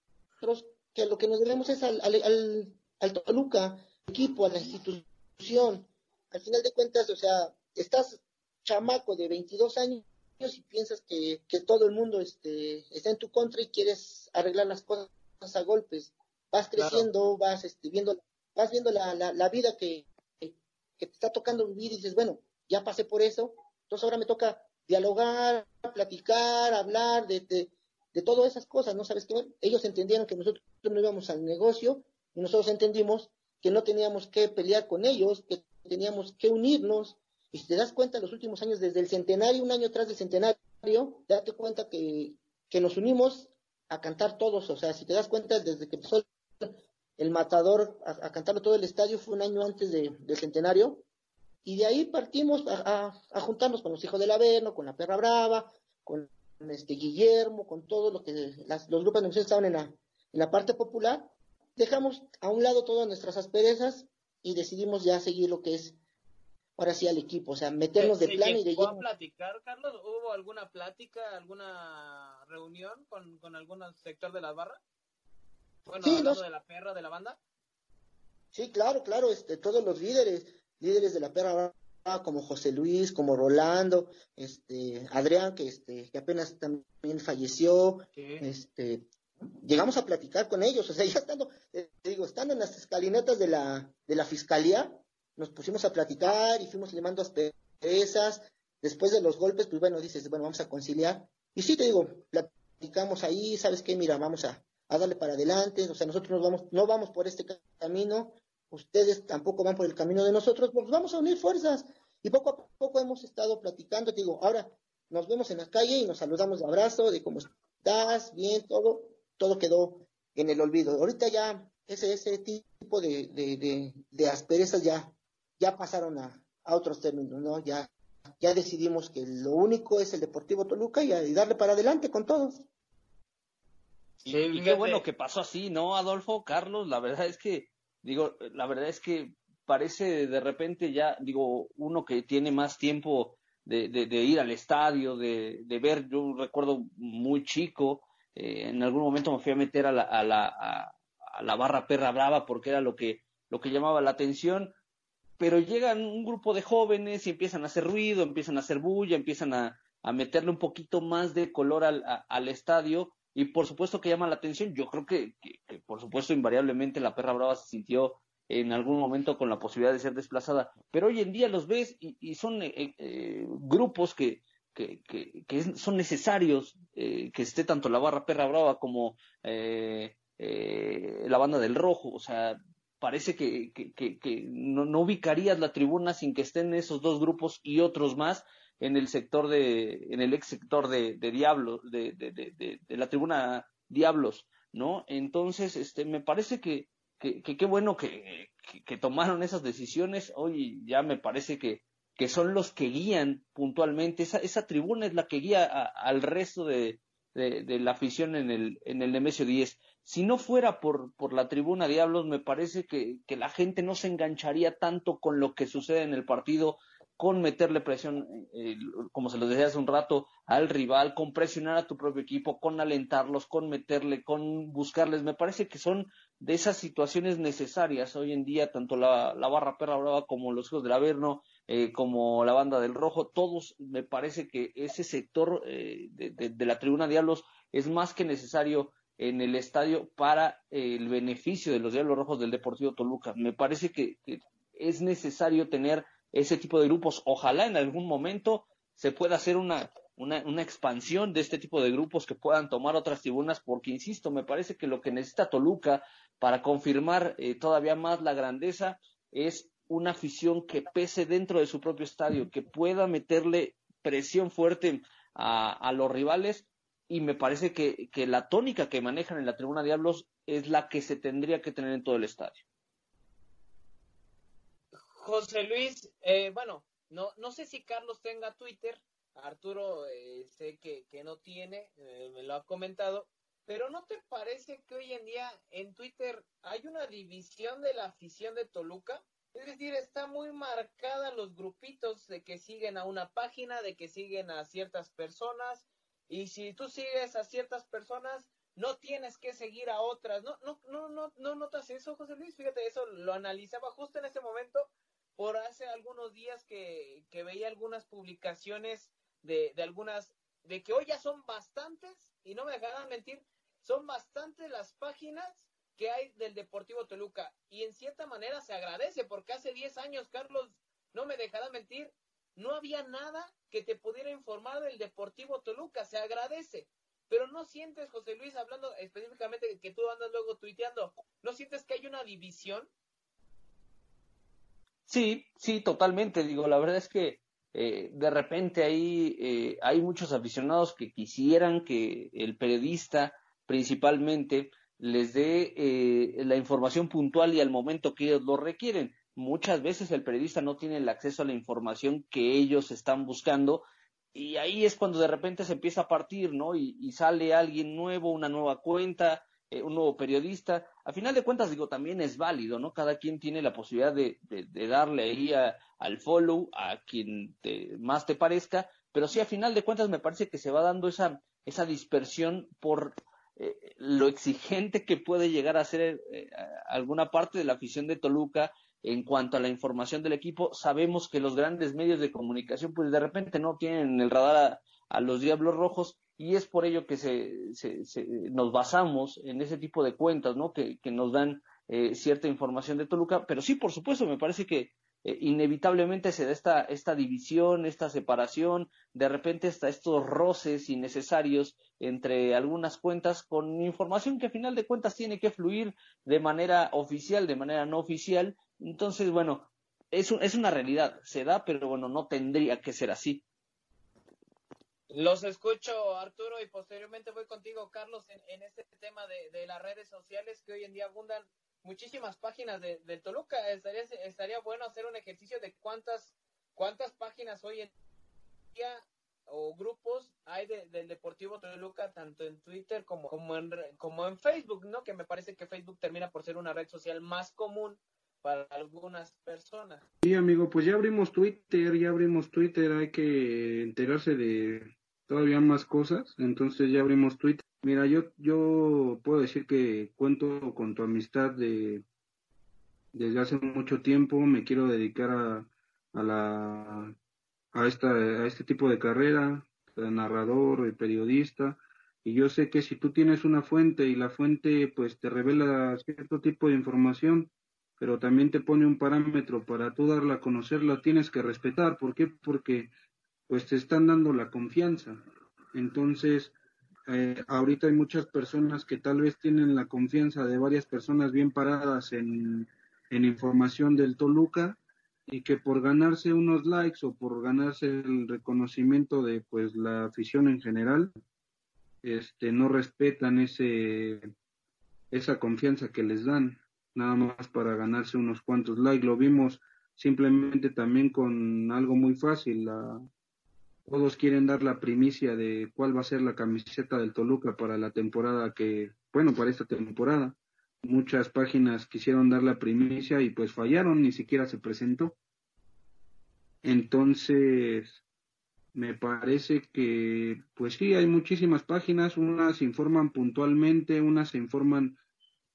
que lo que nos debemos es al, al, al, Toluca, equipo, a la institución. Al final de cuentas, o sea, estás chamaco de 22 años y piensas que, que todo el mundo este, está en tu contra y quieres arreglar las cosas a golpes. Vas creciendo, vas este, viendo, vas viendo la, la, vida que, que, te está tocando vivir y dices, bueno, ya pasé por eso, entonces ahora me toca dialogar, platicar, hablar de, de, de todas esas cosas, ¿no? ¿Sabes qué? Ellos entendieron que nosotros no íbamos al negocio y nosotros entendimos que no teníamos que pelear con ellos, que teníamos que unirnos. Y si te das cuenta, en los últimos años, desde el centenario, un año atrás del centenario, date cuenta que, que nos unimos a cantar todos. O sea, si te das cuenta, desde que empezó el matador a, cantarlo todo el estadio, fue un año antes del centenario. Y de ahí partimos a, a, juntarnos con los hijos del Averno, con la Perra Brava, con este Guillermo, con todo lo que los grupos de estaban en la, en la parte popular. Dejamos a un lado todas nuestras asperezas y decidimos ya seguir lo que es ahora sí al equipo, o sea, meternos de plan y de lleno. a platicar, Carlos? ¿Hubo alguna plática, alguna reunión con, con algún sector de la barra? Bueno, sí, de la perra de la banda. Sí, claro, claro, este, todos los líderes, líderes de la perra como José Luis, como Rolando, este, Adrián, que este, que apenas también falleció, este, llegamos a platicar con ellos, o sea, ya estando, eh, digo, estando en las escalinetas de la, de la fiscalía, nos pusimos a platicar y fuimos limando asperezas. Después de los golpes, pues bueno, dices, bueno, vamos a conciliar. Y sí, te digo, platicamos ahí, ¿sabes qué? Mira, vamos a, darle para adelante. O sea, nosotros nos vamos, no vamos por este camino, ustedes tampoco van por el camino de nosotros, pues vamos a unir fuerzas. Y poco a poco hemos estado platicando, te digo, ahora nos vemos en la calle y nos saludamos de abrazo, de cómo estás, bien, todo, todo quedó en el olvido. Ahorita ya ese, ese tipo de, de, de asperezas ya ya pasaron a, otros términos, ¿no? Ya, ya decidimos que lo único es el Deportivo Toluca y, darle para adelante con todos. y qué bueno que pasó así, ¿no, Adolfo? Carlos, la verdad es que, digo, la verdad es que parece de repente ya, digo, uno que tiene más tiempo de, de, ir al estadio, de, de, ver, yo recuerdo muy chico, eh, en algún momento me fui a meter a la, a la, a la barra perra brava porque era lo que, lo que llamaba la atención pero llegan un grupo de jóvenes y empiezan a hacer ruido, empiezan a hacer bulla, empiezan a, a meterle un poquito más de color al, al, estadio y por supuesto que llama la atención. Yo creo que, por supuesto invariablemente la perra brava se sintió en algún momento con la posibilidad de ser desplazada, pero hoy en día los ves y, y son eh, eh, grupos que, que, que, que, son necesarios eh, que esté tanto la barra perra brava como eh, eh, la banda del rojo, o sea, parece que, que, que, no, no, ubicarías la tribuna sin que estén esos dos grupos y otros más en el sector de, en el ex sector de, de Diablos, de, de, de, de, la tribuna Diablos, ¿no? Entonces, este, me parece que, que, qué bueno que, que, tomaron esas decisiones. Hoy ya me parece que, que son los que guían puntualmente. Esa, esa tribuna es la que guía al resto de, de, la afición en el, en el Nemesio 10 si no fuera por, por la tribuna Diablos, me parece que, que, la gente no se engancharía tanto con lo que sucede en el partido, con meterle presión, eh, como se lo decía hace un rato, al rival, con presionar a tu propio equipo, con alentarlos, con meterle, con buscarles. Me parece que son de esas situaciones necesarias hoy en día, tanto la, la barra perra brava como los hijos del Averno, eh, como la banda del Rojo, todos me parece que ese sector eh, de, la tribuna Diablos es más que necesario en el estadio para el beneficio de los Diablos Rojos del Deportivo Toluca. Me parece que, es necesario tener ese tipo de grupos. Ojalá en algún momento se pueda hacer una, una, una, expansión de este tipo de grupos que puedan tomar otras tribunas, porque, insisto, me parece que lo que necesita Toluca para confirmar eh, todavía más la grandeza es una afición que pese dentro de su propio estadio, que pueda meterle presión fuerte a, los rivales y me parece que, la tónica que manejan en la tribuna Diablos es la que se tendría que tener en todo el estadio. José Luis, eh, bueno, no, no sé si Carlos tenga Twitter, Arturo eh, sé que, no tiene, eh, me lo ha comentado, pero ¿no te parece que hoy en día en Twitter hay una división de la afición de Toluca? Es decir, está muy marcada los grupitos de que siguen a una página, de que siguen a ciertas personas, y si tú sigues a ciertas personas, no tienes que seguir a otras. No, no, no, no, no notas eso, José Luis. Fíjate, eso lo analizaba justo en ese momento por hace algunos días que, que veía algunas publicaciones de, de algunas, de que hoy ya son bastantes, y no me dejarán mentir, son bastantes las páginas que hay del Deportivo Toluca. Y en cierta manera se agradece, porque hace 10 años, Carlos, no me dejará mentir, no había nada que te pudiera informar del Deportivo Toluca. Se agradece. Pero no sientes, José Luis, hablando específicamente que tú andas luego tuiteando, ¿no sientes que hay una división? Sí, sí, totalmente. Digo, la verdad es que eh, de repente ahí eh, hay muchos aficionados que quisieran que el periodista principalmente les dé eh, la información puntual y al momento que ellos lo requieren. Muchas veces el periodista no tiene el acceso a la información que ellos están buscando y ahí es cuando de repente se empieza a partir, ¿no? Y, sale alguien nuevo, una nueva cuenta, eh, un nuevo periodista. A final de cuentas, digo, también es válido, ¿no? Cada quien tiene la posibilidad de, darle ahí al follow a quien más te parezca, pero sí, a final de cuentas me parece que se va dando esa, esa dispersión por eh, lo exigente que puede llegar a ser eh, alguna parte de la afición de Toluca en cuanto a la información del equipo. Sabemos que los grandes medios de comunicación, pues de repente no tienen el radar a, los Diablos Rojos y es por ello que se, nos basamos en ese tipo de cuentas, ¿no? Que, nos dan eh, cierta información de Toluca. Pero sí, por supuesto, me parece que eh, inevitablemente se da esta, esta división, esta separación, de repente hasta estos roces innecesarios entre algunas cuentas con información que a final de cuentas tiene que fluir de manera oficial, de manera no oficial. Entonces, bueno, es, es una realidad, se da, pero bueno, no tendría que ser así. Los escucho, Arturo, y posteriormente voy contigo, Carlos, en, este tema de, de, las redes sociales que hoy en día abundan muchísimas páginas de, Toluca. Estaría, estaría bueno hacer un ejercicio de cuántas, cuántas páginas hoy en día o grupos hay del Deportivo Toluca, tanto en Twitter como, como, en, como en Facebook, ¿no? Que me parece que Facebook termina por ser una red social más común para algunas personas. Sí, amigo, pues ya abrimos Twitter, ya abrimos Twitter, hay que enterarse de todavía más cosas, entonces ya abrimos Twitter. Mira, yo, yo puedo decir que cuento con tu amistad de desde hace mucho tiempo, me quiero dedicar a, a la a esta a este tipo de carrera, de narrador, periodista, y yo sé que si tú tienes una fuente y la fuente pues te revela cierto tipo de información, pero también te pone un parámetro para tú darla a conocer, la tienes que respetar. ¿Por qué? Porque pues te están dando la confianza. Entonces, eh, ahorita hay muchas personas que tal vez tienen la confianza de varias personas bien paradas en, en información del Toluca y que por ganarse unos likes o por ganarse el reconocimiento de pues la afición en general, este no respetan ese esa confianza que les dan, nada más para ganarse unos cuantos likes. Lo vimos simplemente también con algo muy fácil, la, todos quieren dar la primicia de cuál va a ser la camiseta del Toluca para la temporada que, bueno, para esta temporada. Muchas páginas quisieron dar la primicia y pues fallaron, ni siquiera se presentó. Entonces, me parece que, pues sí, hay muchísimas páginas, unas informan puntualmente, unas se informan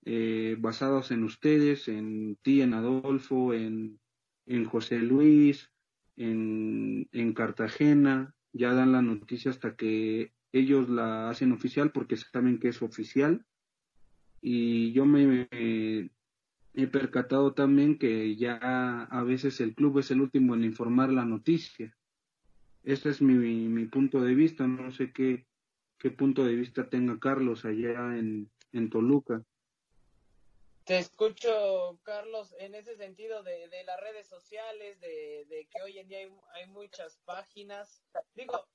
eh, basados en ustedes, en ti, en Adolfo, en, en José Luis, en, en Cartagena, ya dan la noticia hasta que ellos la hacen oficial porque saben que es oficial. Y yo me, he percatado también que ya a veces el club es el último en informar la noticia. Este es mi, mi punto de vista, no sé qué, qué punto de vista tenga Carlos allá en, en Toluca. Te escucho, Carlos, en ese sentido de, de las redes sociales, de, de, que hoy en día hay, hay, muchas páginas. Digo,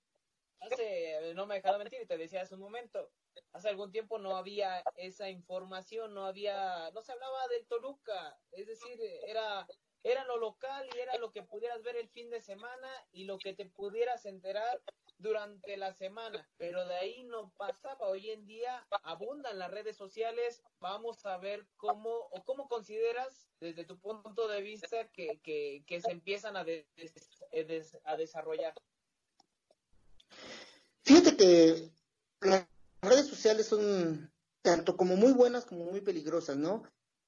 hace, no me he dejado mentir, te decía hace un momento, hace algún tiempo no había esa información, no había, no se hablaba del Toluca, es decir, era, era lo local y era lo que pudieras ver el fin de semana y lo que te pudieras enterar durante la semana, pero de ahí no pasaba. Hoy en día abundan las redes sociales. Vamos a ver cómo o cómo consideras desde tu punto de vista que, que, se empiezan a, des, a desarrollar. Fíjate que las redes sociales son tanto como muy buenas como muy peligrosas, ¿no?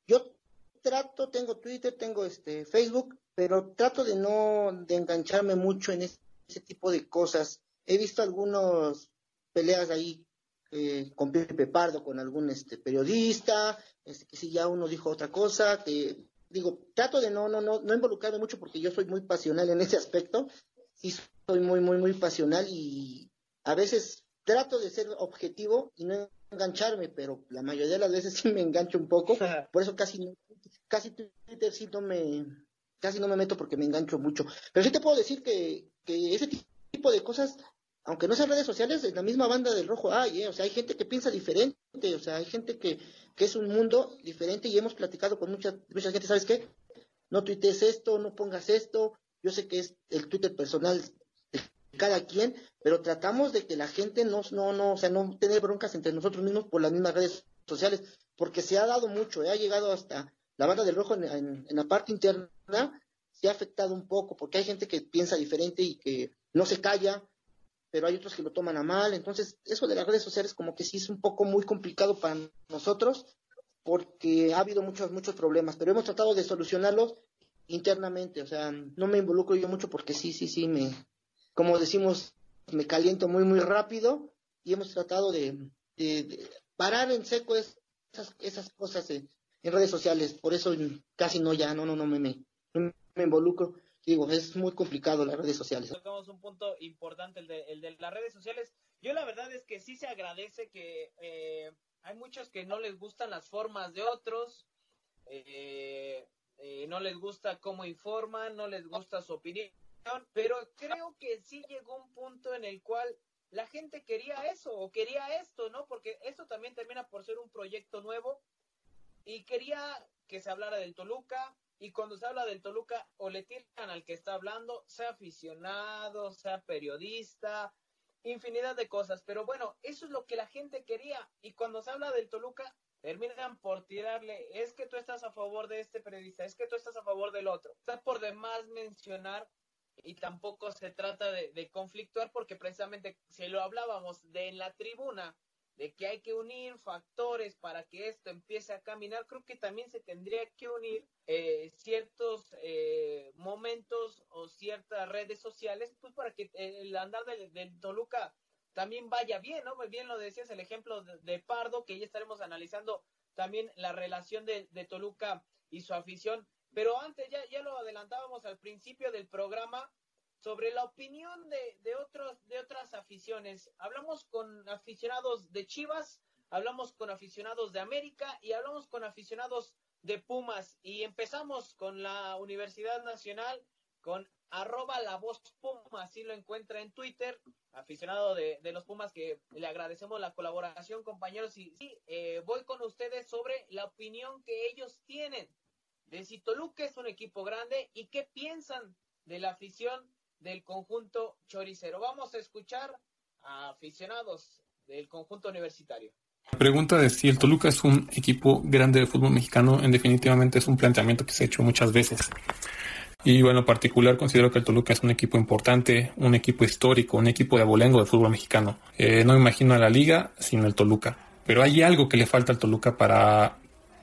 Yo trato, tengo Twitter, tengo este Facebook, pero trato de no de engancharme mucho en ese tipo de cosas he visto algunas peleas ahí eh, con Pepe Pardo, con algún este periodista, este, que si ya uno dijo otra cosa, que digo, trato de no, no, no, no involucrarme mucho porque yo soy muy pasional en ese aspecto, sí soy muy, muy, muy pasional y a veces trato de ser objetivo y no engancharme, pero la mayoría de las veces sí me engancho un poco, por eso casi no, casi Twitter sí no me, casi no me meto porque me engancho mucho. Pero sí te puedo decir que, que ese tipo de cosas aunque no sean redes sociales, en la misma banda del rojo hay, ¿eh? o sea, hay gente que piensa diferente, o sea, hay gente que, que es un mundo diferente y hemos platicado con mucha, mucha gente, ¿sabes qué? No tuitees esto, no pongas esto, yo sé que es el Twitter personal de cada quien, pero tratamos de que la gente no, no, no, o sea, no tener broncas entre nosotros mismos por las mismas redes sociales, porque se ha dado mucho, ¿eh? ha llegado hasta la banda del rojo en, en, en la parte interna, se ha afectado un poco, porque hay gente que piensa diferente y que no se calla, pero hay otros que lo toman a mal. Entonces, eso de las redes sociales como que sí es un poco muy complicado para nosotros porque ha habido muchos, muchos problemas, pero hemos tratado de solucionarlos internamente, o sea, no me involucro yo mucho porque sí, sí, sí, me, como decimos, me caliento muy, muy rápido y hemos tratado de, parar en seco esas, esas cosas en, redes sociales, por eso casi no ya, no, no, no me, me, me involucro digo, es muy complicado las redes sociales. Tocamos un punto importante, el de, el de las redes sociales. Yo la verdad es que sí se agradece que eh, hay muchos que no les gustan las formas de otros, eh, eh, no les gusta cómo informan, no les gusta su opinión, pero creo que sí llegó un punto en el cual la gente quería eso o quería esto, ¿no? Porque esto también termina por ser un proyecto nuevo y quería que se hablara del Toluca, y cuando se habla del Toluca, o le tiran al que está hablando, sea aficionado, sea periodista, infinidad de cosas. Pero bueno, eso es lo que la gente quería. Y cuando se habla del Toluca, terminan por tirarle, es que tú estás a favor de este periodista, es que tú estás a favor del otro. Está por demás mencionar y tampoco se trata de, de conflictuar porque precisamente si lo hablábamos de en la tribuna, de que hay que unir factores para que esto empiece a caminar, creo que también se tendría que unir eh, ciertos eh, momentos o ciertas redes sociales, pues para que el andar del, Toluca también vaya bien, ¿no? Bien lo decías, el ejemplo de, Pardo, que ya estaremos analizando también la relación de, de Toluca y su afición. Pero antes, ya, ya lo adelantábamos al principio del programa, sobre la opinión de, de, otros, de otras aficiones. Hablamos con aficionados de Chivas, hablamos con aficionados de América y hablamos con aficionados de Pumas. Y empezamos con la Universidad Nacional, con arroba la voz Puma, así lo encuentra en Twitter, aficionado de, de, los Pumas, que le agradecemos la colaboración, compañeros. Y eh, voy con ustedes sobre la opinión que ellos tienen de si Toluca es un equipo grande y qué piensan de la afición del conjunto choricero. Vamos a escuchar a aficionados del conjunto universitario. Pregunta de si el Toluca es un equipo grande de fútbol mexicano, en definitivamente es un planteamiento que se ha hecho muchas veces. Y bueno, en particular considero que el Toluca es un equipo importante, un equipo histórico, un equipo de abolengo de fútbol mexicano. Eh, no me imagino a la liga sin el Toluca. Pero hay algo que le falta al Toluca para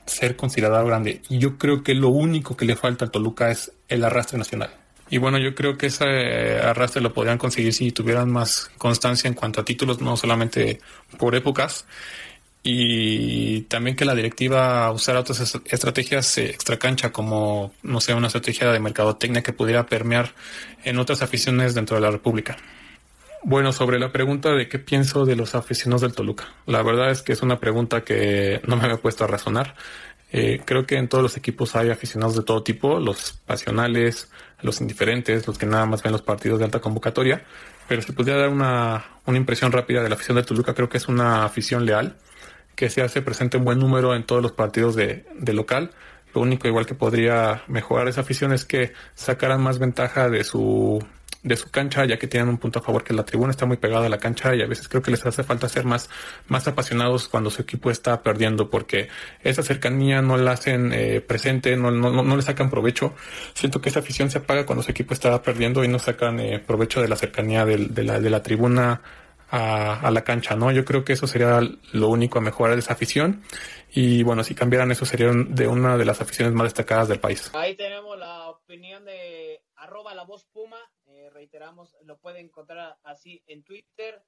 ser considerado grande. Y yo creo que lo único que le falta al Toluca es el arrastre nacional Y bueno, yo creo que ese eh, arrastre lo podrían conseguir si tuvieran más constancia en cuanto a títulos, no solamente por épocas. Y también que la directiva usara otras estrategias extra cancha, como, no sé, una estrategia de mercadotecnia que pudiera permear en otras aficiones dentro de la República. Bueno, sobre la pregunta de qué pienso de los aficionados del Toluca. La verdad es que es una pregunta que no me había puesto a razonar. Eh, creo que en todos los equipos hay aficionados de todo tipo, los pasionales, los indiferentes, los que nada más ven los partidos de alta convocatoria. Pero si pudiera dar una, una impresión rápida de la afición del Toluca, creo que es una afición leal, que se hace presente un buen número en todos los partidos de, de local. Lo único igual que podría mejorar esa afición es que sacaran más ventaja de su de su cancha, ya que tienen un punto a favor que la tribuna está muy pegada a la cancha y a veces creo que les hace falta ser más, más apasionados cuando su equipo está perdiendo, porque esa cercanía no la hacen eh, presente, no, no, no, le sacan provecho. Siento que esa afición se apaga cuando su equipo está perdiendo y no sacan eh, provecho de la cercanía de, la, de la tribuna a, a, la cancha, ¿no? Yo creo que eso sería lo único a mejorar de esa afición. Y bueno, si cambiaran eso sería de una de las aficiones más destacadas del país. Ahí tenemos la opinión de arroba la voz Puma reiteramos, lo pueden encontrar así en Twitter.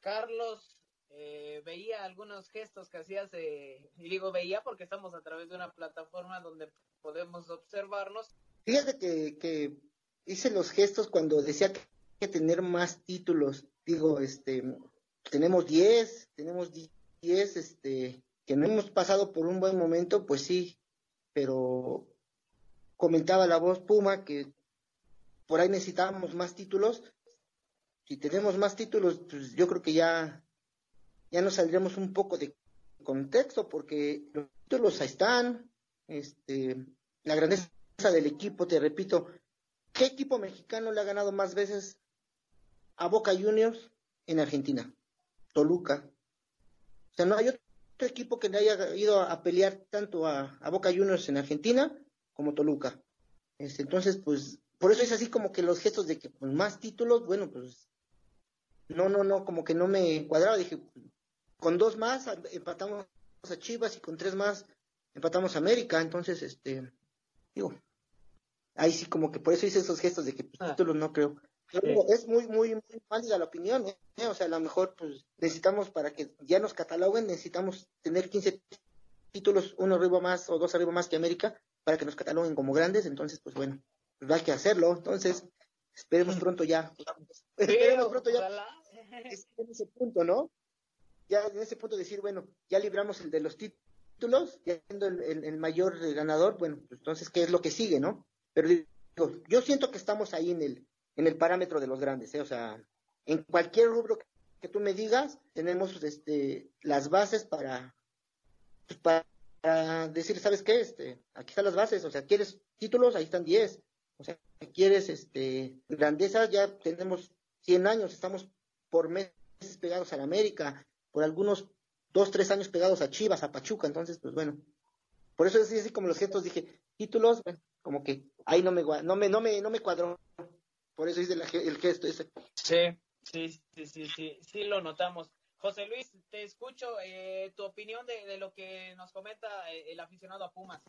Carlos, eh, veía algunos gestos que hacías, y digo veía porque estamos a través de una plataforma donde podemos observarnos. Fíjate que, que hice los gestos cuando decía que hay que tener más títulos. Digo, este, tenemos 10, tenemos 10, este, que no hemos pasado por un buen momento, pues sí, pero comentaba la voz Puma que por ahí necesitamos más títulos. Si tenemos más títulos, pues yo creo que ya, ya nos saldremos un poco de contexto, porque los títulos ahí están, este, la grandeza del equipo, te repito, ¿qué equipo mexicano le ha ganado más veces a Boca Juniors en Argentina? Toluca. O sea, no hay otro equipo que le haya ido a, pelear tanto a, a, Boca Juniors en Argentina como Toluca. Este, entonces, pues por eso es así como que los gestos de que con más títulos, bueno, pues no, no, no, como que no me cuadraba. Dije, con dos más empatamos a Chivas y con tres más empatamos a América. Entonces, este, digo, ahí sí como que por eso hice esos gestos de que pues, ah. títulos no creo. es muy, muy, muy válida la opinión, ¿eh? O sea, a lo mejor pues necesitamos para que ya nos cataloguen, necesitamos tener 15 títulos, uno arriba más o dos arriba más que América, para que nos cataloguen como grandes. Entonces, pues bueno, pues hay que hacerlo. Entonces, esperemos pronto ya. esperemos pronto ya. En ese punto, ¿no? Ya en ese punto decir, bueno, ya libramos el de los títulos, ya siendo el, mayor ganador, bueno, pues entonces, ¿qué es lo que sigue, no? Pero digo, yo siento que estamos ahí en el, en el parámetro de los grandes, ¿eh? O sea, en cualquier rubro que tú me digas, tenemos este, las bases para, pues, para decir, ¿sabes qué? Este, aquí están las bases, o sea, ¿quieres títulos? Ahí están 10. O sea, si quieres este, grandeza, ya tenemos 100 años, estamos por meses pegados a la América, por algunos dos, tres años pegados a Chivas, a Pachuca, entonces, pues bueno. Por eso es así como los gestos dije, títulos, como que ahí no me, no me, no me, no me cuadró. Por eso hice el gesto ese. Sí, sí, sí, sí, sí, sí lo notamos. José Luis, te escucho eh, tu opinión de, de, lo que nos comenta eh, el aficionado a Pumas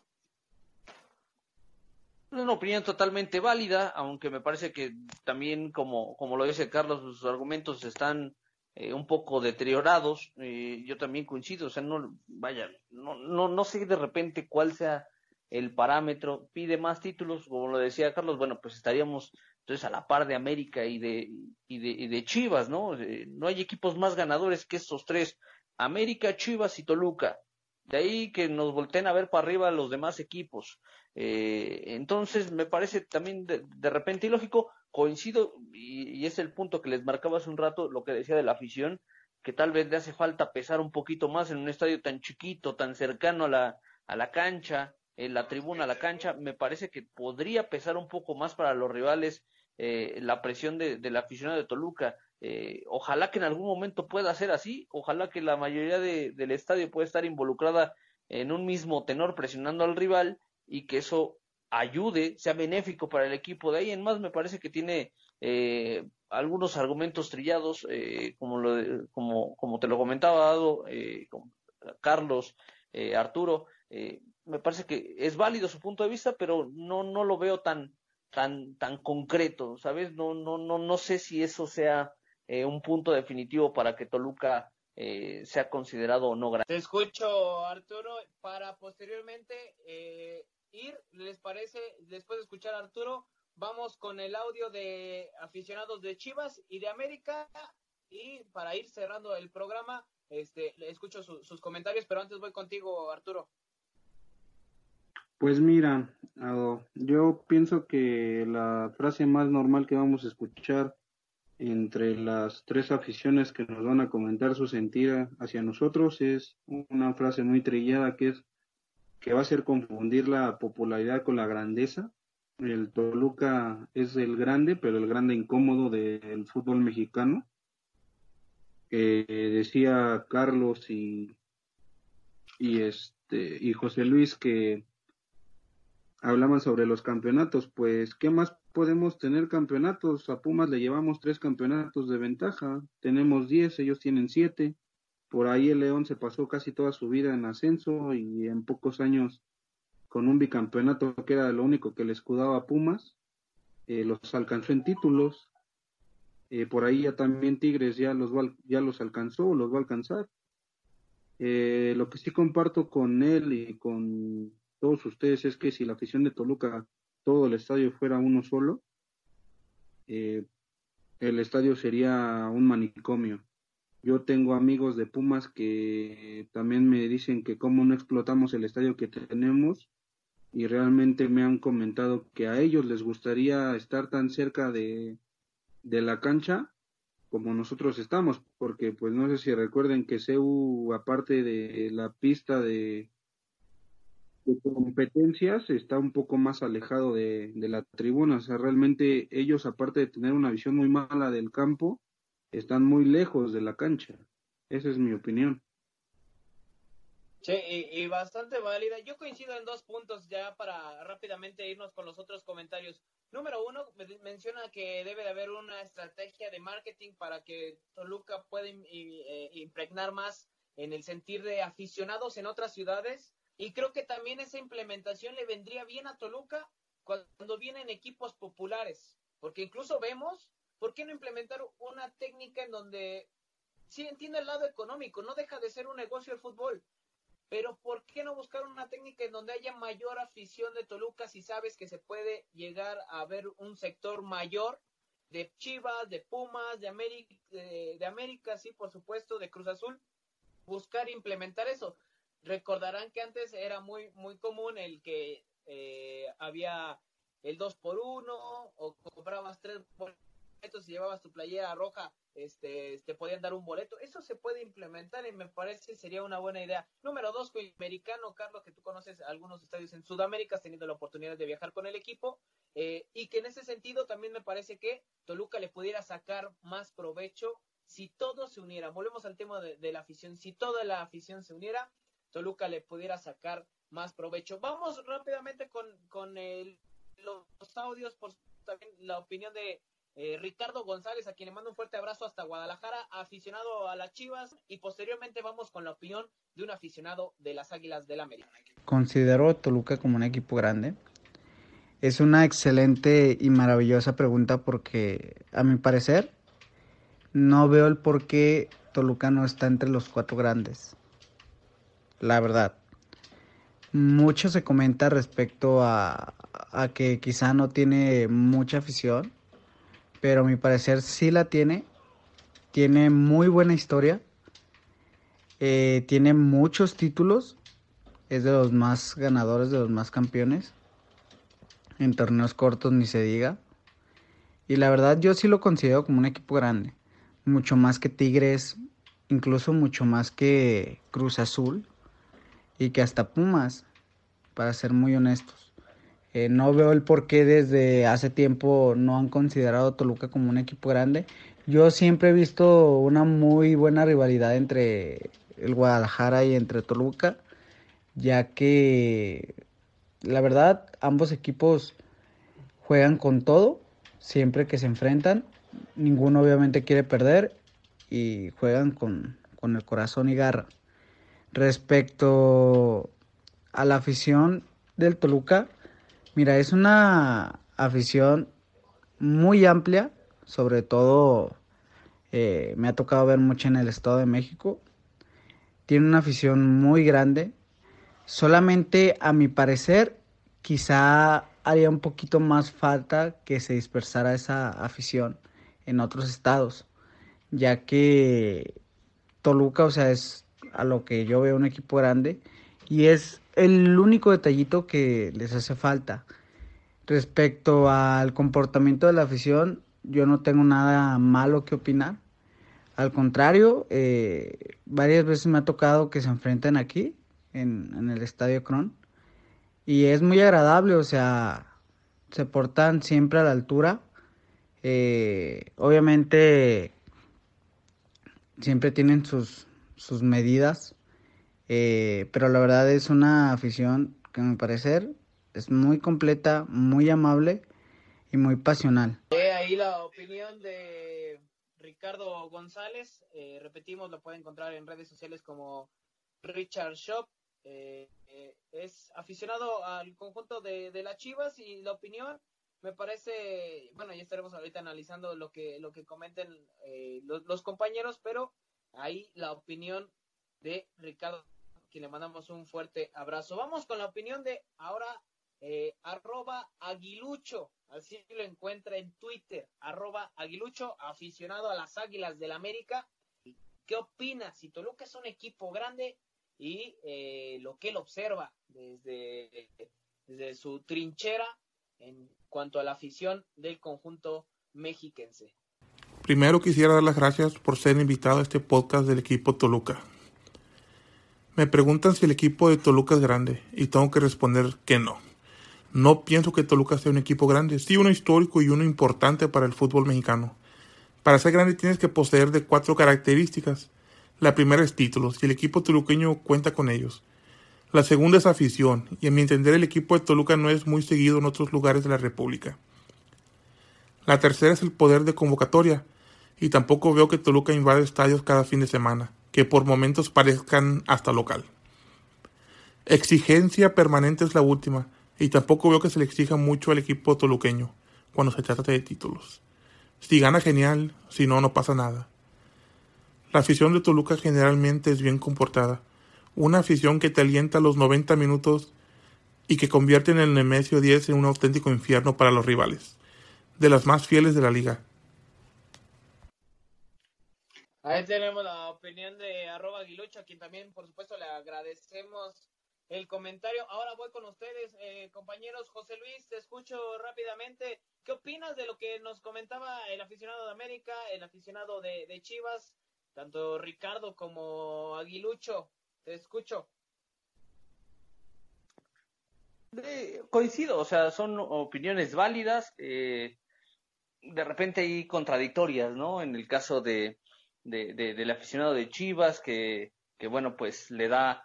una opinión totalmente válida, aunque me parece que también, como, como lo dice Carlos, sus argumentos están eh, un poco deteriorados. Eh, yo también coincido, o sea, no, vaya, no, no, no sé de repente cuál sea el parámetro. Pide más títulos, como lo decía Carlos, bueno, pues estaríamos entonces a la par de América y de, y de, y de Chivas, ¿no? Eh, no hay equipos más ganadores que estos tres, América, Chivas y Toluca. De ahí que nos volteen a ver para arriba los demás equipos. Eh, entonces, me parece también de, repente ilógico, coincido, y, es el punto que les marcaba hace un rato, lo que decía de la afición, que tal vez le hace falta pesar un poquito más en un estadio tan chiquito, tan cercano a la, a la cancha, en la tribuna a la cancha, me parece que podría pesar un poco más para los rivales eh, la presión de, la aficionado de Toluca. Eh, ojalá que en algún momento pueda ser así, ojalá que la mayoría de, del estadio pueda estar involucrada en un mismo tenor presionando al rival y que eso ayude, sea benéfico para el equipo. De ahí en más me parece que tiene eh, algunos argumentos trillados, eh, como, lo, como, como te lo comentaba Dado, eh, Carlos, Arturo, me parece que es válido su punto de vista, pero no, no lo veo tan, tan, tan concreto, ¿sabes? No, no, no, no sé si eso sea eh, un punto definitivo para que Toluca eh, sea considerado o no grande. Te escucho, Arturo, para posteriormente eh, ir, ¿les parece? Después de escuchar a Arturo, vamos con el audio de aficionados de Chivas y de América y para ir cerrando el programa, este, escucho sus comentarios, pero antes voy contigo, Arturo. Pues mira, yo pienso que la frase más normal que vamos a escuchar entre las tres aficiones que nos van a comentar su sentido hacia nosotros es una frase muy trillada que es que va a ser confundir la popularidad con la grandeza. El Toluca es el grande, pero el grande incómodo del fútbol mexicano. decía Carlos y, y este y José Luis que hablaban sobre los campeonatos, pues ¿qué más podemos tener campeonatos? A Pumas le llevamos tres campeonatos de ventaja, tenemos diez, ellos tienen siete. Por ahí el León se pasó casi toda su vida en ascenso y en pocos años con un bicampeonato que era lo único que le escudaba a Pumas, eh, los alcanzó en títulos. Eh, por ahí ya también Tigres ya los, ya los alcanzó, los va a alcanzar. Eh, lo que sí comparto con él y con todos ustedes es que si la afición de Toluca, todo el estadio fuera uno solo, el estadio sería un manicomio. Yo tengo amigos de Pumas que también me dicen que cómo no explotamos el estadio que tenemos y realmente me han comentado que a ellos les gustaría estar tan cerca de, de la cancha como nosotros estamos, porque pues no sé si recuerden que CEU, aparte de la pista de, competencias está un poco más alejado de, la tribuna. O sea, realmente ellos, aparte de tener una visión muy mala del campo, están muy lejos de la cancha. Esa es mi opinión. Sí, y, bastante válida. Yo coincido en dos puntos ya para rápidamente irnos con los otros comentarios. Número uno, menciona que debe de haber una estrategia de marketing para que Toluca pueda eh, impregnar más en el sentir de aficionados en otras ciudades y creo que también esa implementación le vendría bien a Toluca cuando vienen equipos populares, porque incluso vemos, ¿por qué no implementar una técnica en donde, sí entiendo el lado económico, no deja de ser un negocio el fútbol, pero ¿por qué no buscar una técnica en donde haya mayor afición de Toluca si sabes que se puede llegar a ver un sector mayor de Chivas, de Pumas, de América, de, América, sí, por supuesto, de Cruz Azul, buscar implementar eso. Recordarán que antes era muy, muy común el que eh, había el 2 por 1 o comprabas tres boletos y llevabas tu playera roja, este, te podían dar un boleto. Eso se puede implementar y me parece sería una buena idea. Número dos, americano, Carlos, que tú conoces algunos estadios en Sudamérica, has tenido la oportunidad de viajar con el equipo, eh, y que en ese sentido también me parece que Toluca le pudiera sacar más provecho si todo se uniera. Volvemos al tema de, de la afición. Si toda la afición se uniera, Toluca le pudiera sacar más provecho. Vamos rápidamente con, con los audios, por también la opinión de eh, Ricardo González, a quien le mando un fuerte abrazo hasta Guadalajara, aficionado a las Chivas, y posteriormente vamos con la opinión de un aficionado de las Águilas del América. Considero Toluca como un equipo grande. Es una excelente y maravillosa pregunta porque, a mi parecer, no veo el por qué Toluca no está entre los cuatro grandes la verdad. Mucho se comenta respecto a, que quizá no tiene mucha afición, pero a mi parecer sí la tiene. Tiene muy buena historia. Eh, tiene muchos títulos. Es de los más ganadores, de los más campeones. En torneos cortos ni se diga. Y la verdad yo sí lo considero como un equipo grande. Mucho más que Tigres, incluso mucho más que Cruz Azul y que hasta Pumas, para ser muy honestos. Eh, no veo el por qué desde hace tiempo no han considerado a Toluca como un equipo grande. Yo siempre he visto una muy buena rivalidad entre el Guadalajara y entre Toluca, ya que la verdad ambos equipos juegan con todo, siempre que se enfrentan, ninguno obviamente quiere perder y juegan con, con el corazón y garra. Respecto a la afición del Toluca, mira, es una afición muy amplia, sobre todo eh, me ha tocado ver mucho en el Estado de México. Tiene una afición muy grande. Solamente a mi parecer, quizá haría un poquito más falta que se dispersara esa afición en otros estados, ya que Toluca, o sea, es a lo que yo veo un equipo grande y es el único detallito que les hace falta. Respecto al comportamiento de la afición, yo no tengo nada malo que opinar. Al contrario, eh, varias veces me ha tocado que se enfrenten aquí, en, el Estadio Cron. Y es muy agradable, o sea, se portan siempre a la altura. Eh, obviamente, siempre tienen sus, sus medidas, eh, pero la verdad es una afición que, a mi parecer, es muy completa, muy amable y muy pasional. ahí la opinión de Ricardo González. Eh, repetimos, lo puede encontrar en redes sociales como Richard Shop. Eh, eh, es aficionado al conjunto de, de las Chivas y la opinión me parece, bueno, ya estaremos ahorita analizando lo que, lo que comenten los, los, compañeros, pero ahí la opinión de Ricardo, quien le mandamos un fuerte abrazo. Vamos con la opinión de ahora eh, arroba aguilucho, así lo encuentra en Twitter, arroba aguilucho, aficionado a las Águilas del América. ¿Qué opina si Toluca es un equipo grande y eh, lo que él observa desde, desde su trinchera en cuanto a la afición del conjunto mexiquense? Primero quisiera dar las gracias por ser invitado a este podcast del equipo Toluca. Me preguntan si el equipo de Toluca es grande y tengo que responder que no. No pienso que Toluca sea un equipo grande, sí uno histórico y uno importante para el fútbol mexicano. Para ser grande tienes que poseer de cuatro características. La primera es títulos, y el equipo toluqueño cuenta con ellos. La segunda es afición, y a mi entender el equipo de Toluca no es muy seguido en otros lugares de la República. La tercera es el poder de convocatoria, y tampoco veo que Toluca invade estadios cada fin de semana, que por momentos parezcan hasta local. Exigencia permanente es la última, y tampoco veo que se le exija mucho al equipo toluqueño cuando se trata de títulos. Si gana genial, si no, no pasa nada. La afición de Toluca generalmente es bien comportada. Una afición que te alienta a los 90 minutos y que convierte en el Nemesio 10 en un auténtico infierno para los rivales. De las más fieles de la liga. Ahí tenemos la opinión de arroba Aguilucho, a quien también, por supuesto, le agradecemos el comentario. Ahora voy con ustedes, eh, compañeros. José Luis, te escucho rápidamente. ¿Qué opinas de lo que nos comentaba el aficionado de América, el aficionado de, Chivas, tanto Ricardo como Aguilucho? Te escucho. coincido, o sea, son opiniones válidas, eh, de repente hay contradictorias, ¿no? En el caso de, del aficionado de Chivas, que, que bueno, pues le da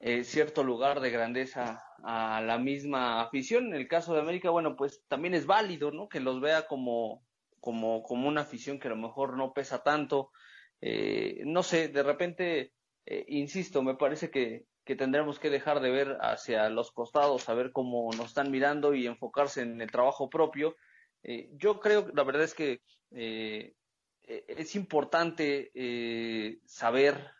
eh, cierto lugar de grandeza a la misma afición. En el caso de América, bueno, pues también es válido, ¿no? Que los vea como, como, como una afición que a lo mejor no pesa tanto. Eh, no sé, de repente, eh, insisto, me parece que, que tendremos que dejar de ver hacia los costados, a ver cómo nos están mirando y enfocarse en el trabajo propio. yo creo, la verdad es que es importante saber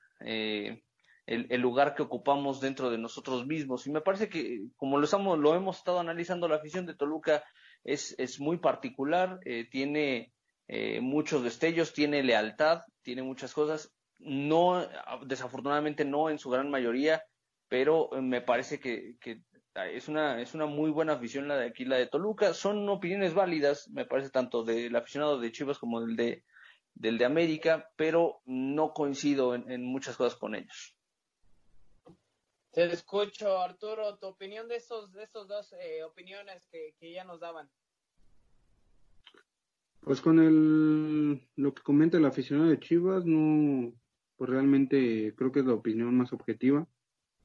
el, lugar que ocupamos dentro de nosotros mismos. Y me parece que, como lo, estamos, lo hemos estado analizando, la afición de Toluca es, es muy particular, eh, tiene eh, muchos destellos, tiene lealtad, tiene muchas cosas. No, desafortunadamente no en su gran mayoría, pero me parece que, que es una, es una muy buena afición la de aquí, la de Toluca. Son opiniones válidas, me parece, tanto del aficionado de Chivas como del de, del de América, pero no coincido en muchas cosas con ellos. Te escucho, Arturo, tu opinión de estos, de estos dos eh, opiniones que, ya nos daban. Pues con el, lo que comenta el aficionado de Chivas, no, pues realmente creo que es la opinión más objetiva.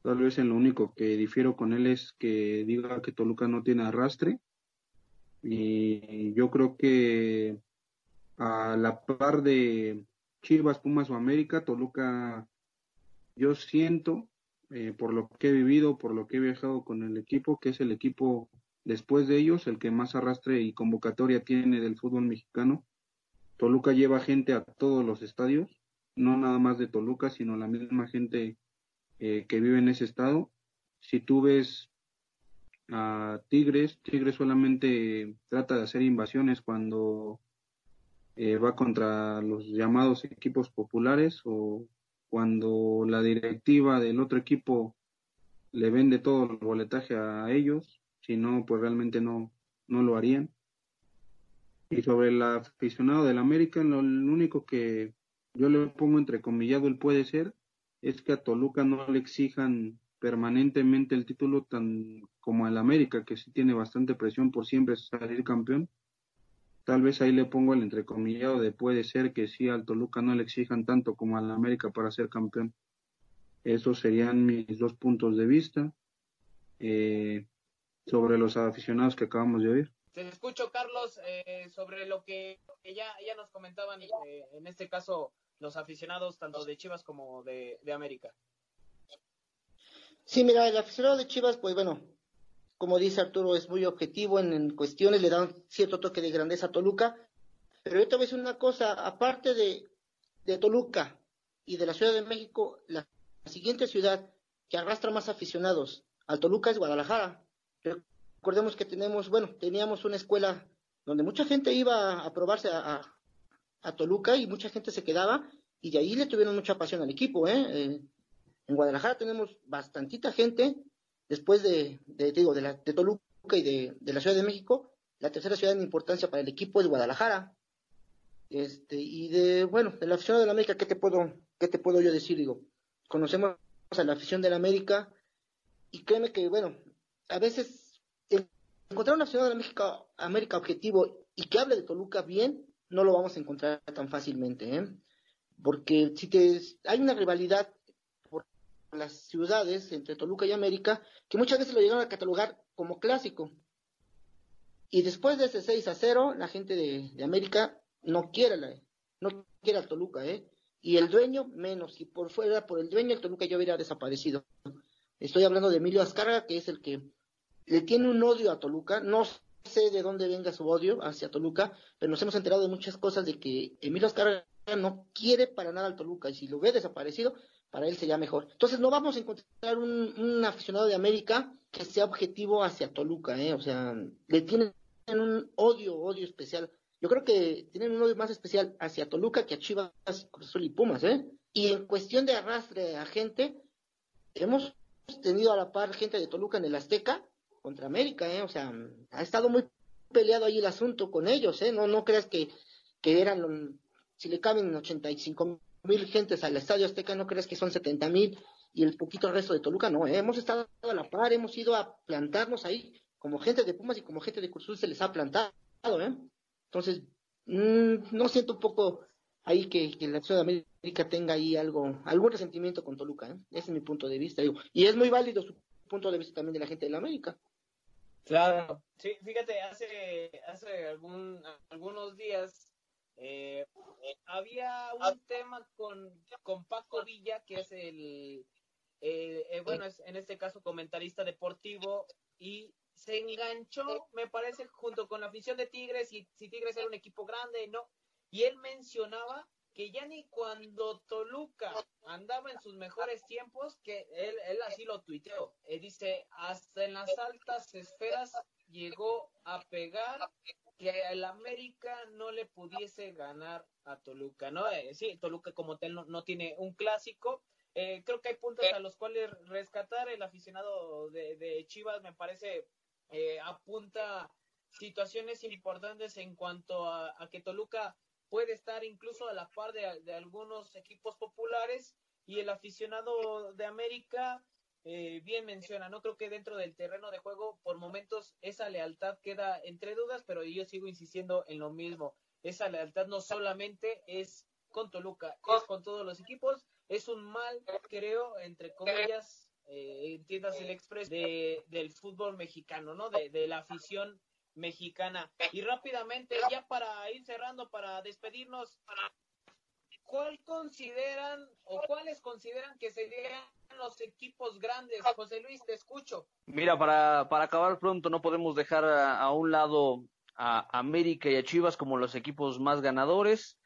Tal vez en lo único que difiero con él es que diga que Toluca no tiene arrastre. Y yo creo que a la par de Chivas, Pumas o América, Toluca, yo siento eh, por lo que he vivido, por lo que he viajado con el equipo, que es el equipo después de ellos, el que más arrastre y convocatoria tiene del fútbol mexicano. Toluca lleva gente a todos los estadios, no nada más de Toluca, sino la misma gente eh, que vive en ese estado. Si tú ves a Tigres, Tigres solamente trata de hacer invasiones cuando eh, va contra los llamados equipos populares o cuando la directiva del otro equipo le vende todo el boletaje a ellos, si no, pues realmente no, no lo harían. Y sobre el aficionado del América, lo, único que yo le pongo entrecomillado el puede ser es que a Toluca no le exijan permanentemente el título tan como al América, que sí tiene bastante presión por siempre salir campeón Tal vez ahí le pongo el entrecomillado de puede ser que sí al Toluca no le exijan tanto como al América para ser campeón. Esos serían mis dos puntos de vista eh, sobre los aficionados que acabamos de oír. Te escucho, Carlos, eh, sobre lo que ya, ya nos comentaban, eh, en este caso, los aficionados tanto de Chivas como de, de América. Sí, mira, el aficionado de Chivas, pues bueno, como dice Arturo, es muy objetivo en, cuestiones, le da cierto toque de grandeza a Toluca. Pero yo te voy a decir una cosa, aparte de, Toluca y de la Ciudad de México, la, siguiente ciudad que arrastra más aficionados al Toluca es Guadalajara. Recordemos que tenemos, bueno, teníamos una escuela donde mucha gente iba a probarse a, Toluca y mucha gente se quedaba y de ahí le tuvieron mucha pasión al equipo. ¿eh? eh en Guadalajara tenemos bastantita gente después de, digo, de, la, de Toluca y de, la Ciudad de México, la tercera ciudad en importancia para el equipo es Guadalajara. Este, y de, bueno, de la afición de la América, ¿qué te puedo, qué te puedo yo decir? Digo, conocemos a la afición de la América y créeme que, bueno, a veces encontrar una afición de la América, América objetivo y que hable de Toluca bien, no lo vamos a encontrar tan fácilmente, ¿eh? Porque si te, hay una rivalidad las ciudades entre Toluca y América, que muchas veces lo llegaron a catalogar como clásico. Y después de ese 6 a 0, la gente de, América no quiere, la, no quiere al Toluca, ¿eh? Y el dueño, menos. Y por fuera, por el dueño, el Toluca ya hubiera desaparecido. Estoy hablando de Emilio Azcarga, que es el que le tiene un odio a Toluca. No sé de dónde venga su odio hacia Toluca, pero nos hemos enterado de muchas cosas de que Emilio Azcarga no quiere para nada al Toluca. Y si lo ve desaparecido, para él sería mejor. Entonces no vamos a encontrar un, aficionado de América que sea objetivo hacia Toluca, ¿eh? o sea, le tienen un odio, odio especial. Yo creo que tienen un odio más especial hacia Toluca que a Chivas, Cruzul y Pumas, ¿eh? Y en cuestión de arrastre a gente, hemos tenido a la par gente de Toluca en el Azteca contra América, ¿eh? O sea, ha estado muy peleado ahí el asunto con ellos, ¿eh? No, no creas que, que eran, si le caben 85 mil gentes al Estadio Azteca, no crees que son 70 mil y el poquito resto de Toluca, no, ¿eh? hemos estado a la par, hemos ido a plantarnos ahí, como gente de Pumas y como gente de Cruzul se les ha plantado, ¿eh? Entonces, mmm, no siento un poco ahí que, la Ciudad de América tenga ahí algo, algún resentimiento con Toluca, ¿eh? Ese es mi punto de vista, digo. Y es muy válido su punto de vista también de la gente de la América. Claro, sí, fíjate, hace, hace algún, algunos días eh, había un tema con, con Paco Villa, que es el, eh, bueno, es en este caso comentarista deportivo, y se enganchó, me parece, junto con la afición de Tigres, y si Tigres era un equipo grande, no. Y él mencionaba que ya ni cuando Toluca andaba en sus mejores tiempos, que él, él así lo tuiteó, él dice, hasta en las altas esferas llegó a pegar que el América no le pudiese ganar a Toluca, ¿no? Eh, sí, Toluca como tal no, tiene un clásico. Eh, creo que hay puntos a los cuales rescatar. El aficionado de, Chivas me parece eh, apunta situaciones importantes en cuanto a, que Toluca puede estar incluso a la par de, de algunos equipos populares y el aficionado de América eh, bien menciona, no creo que dentro del terreno de juego por momentos esa lealtad queda entre dudas, pero yo sigo insistiendo en lo mismo. Esa lealtad no solamente es con Toluca, es con todos los equipos. Es un mal, creo, entre comillas, eh, entiendas el express, de, del fútbol mexicano, ¿no? De, la afición mexicana. Y rápidamente, ya para ir cerrando, para despedirnos, ¿cuál consideran o cuáles consideran que serían los equipos grandes? José Luis, te escucho. Mira, para, para acabar pronto no podemos dejar a, un lado a América y a Chivas como los equipos más ganadores,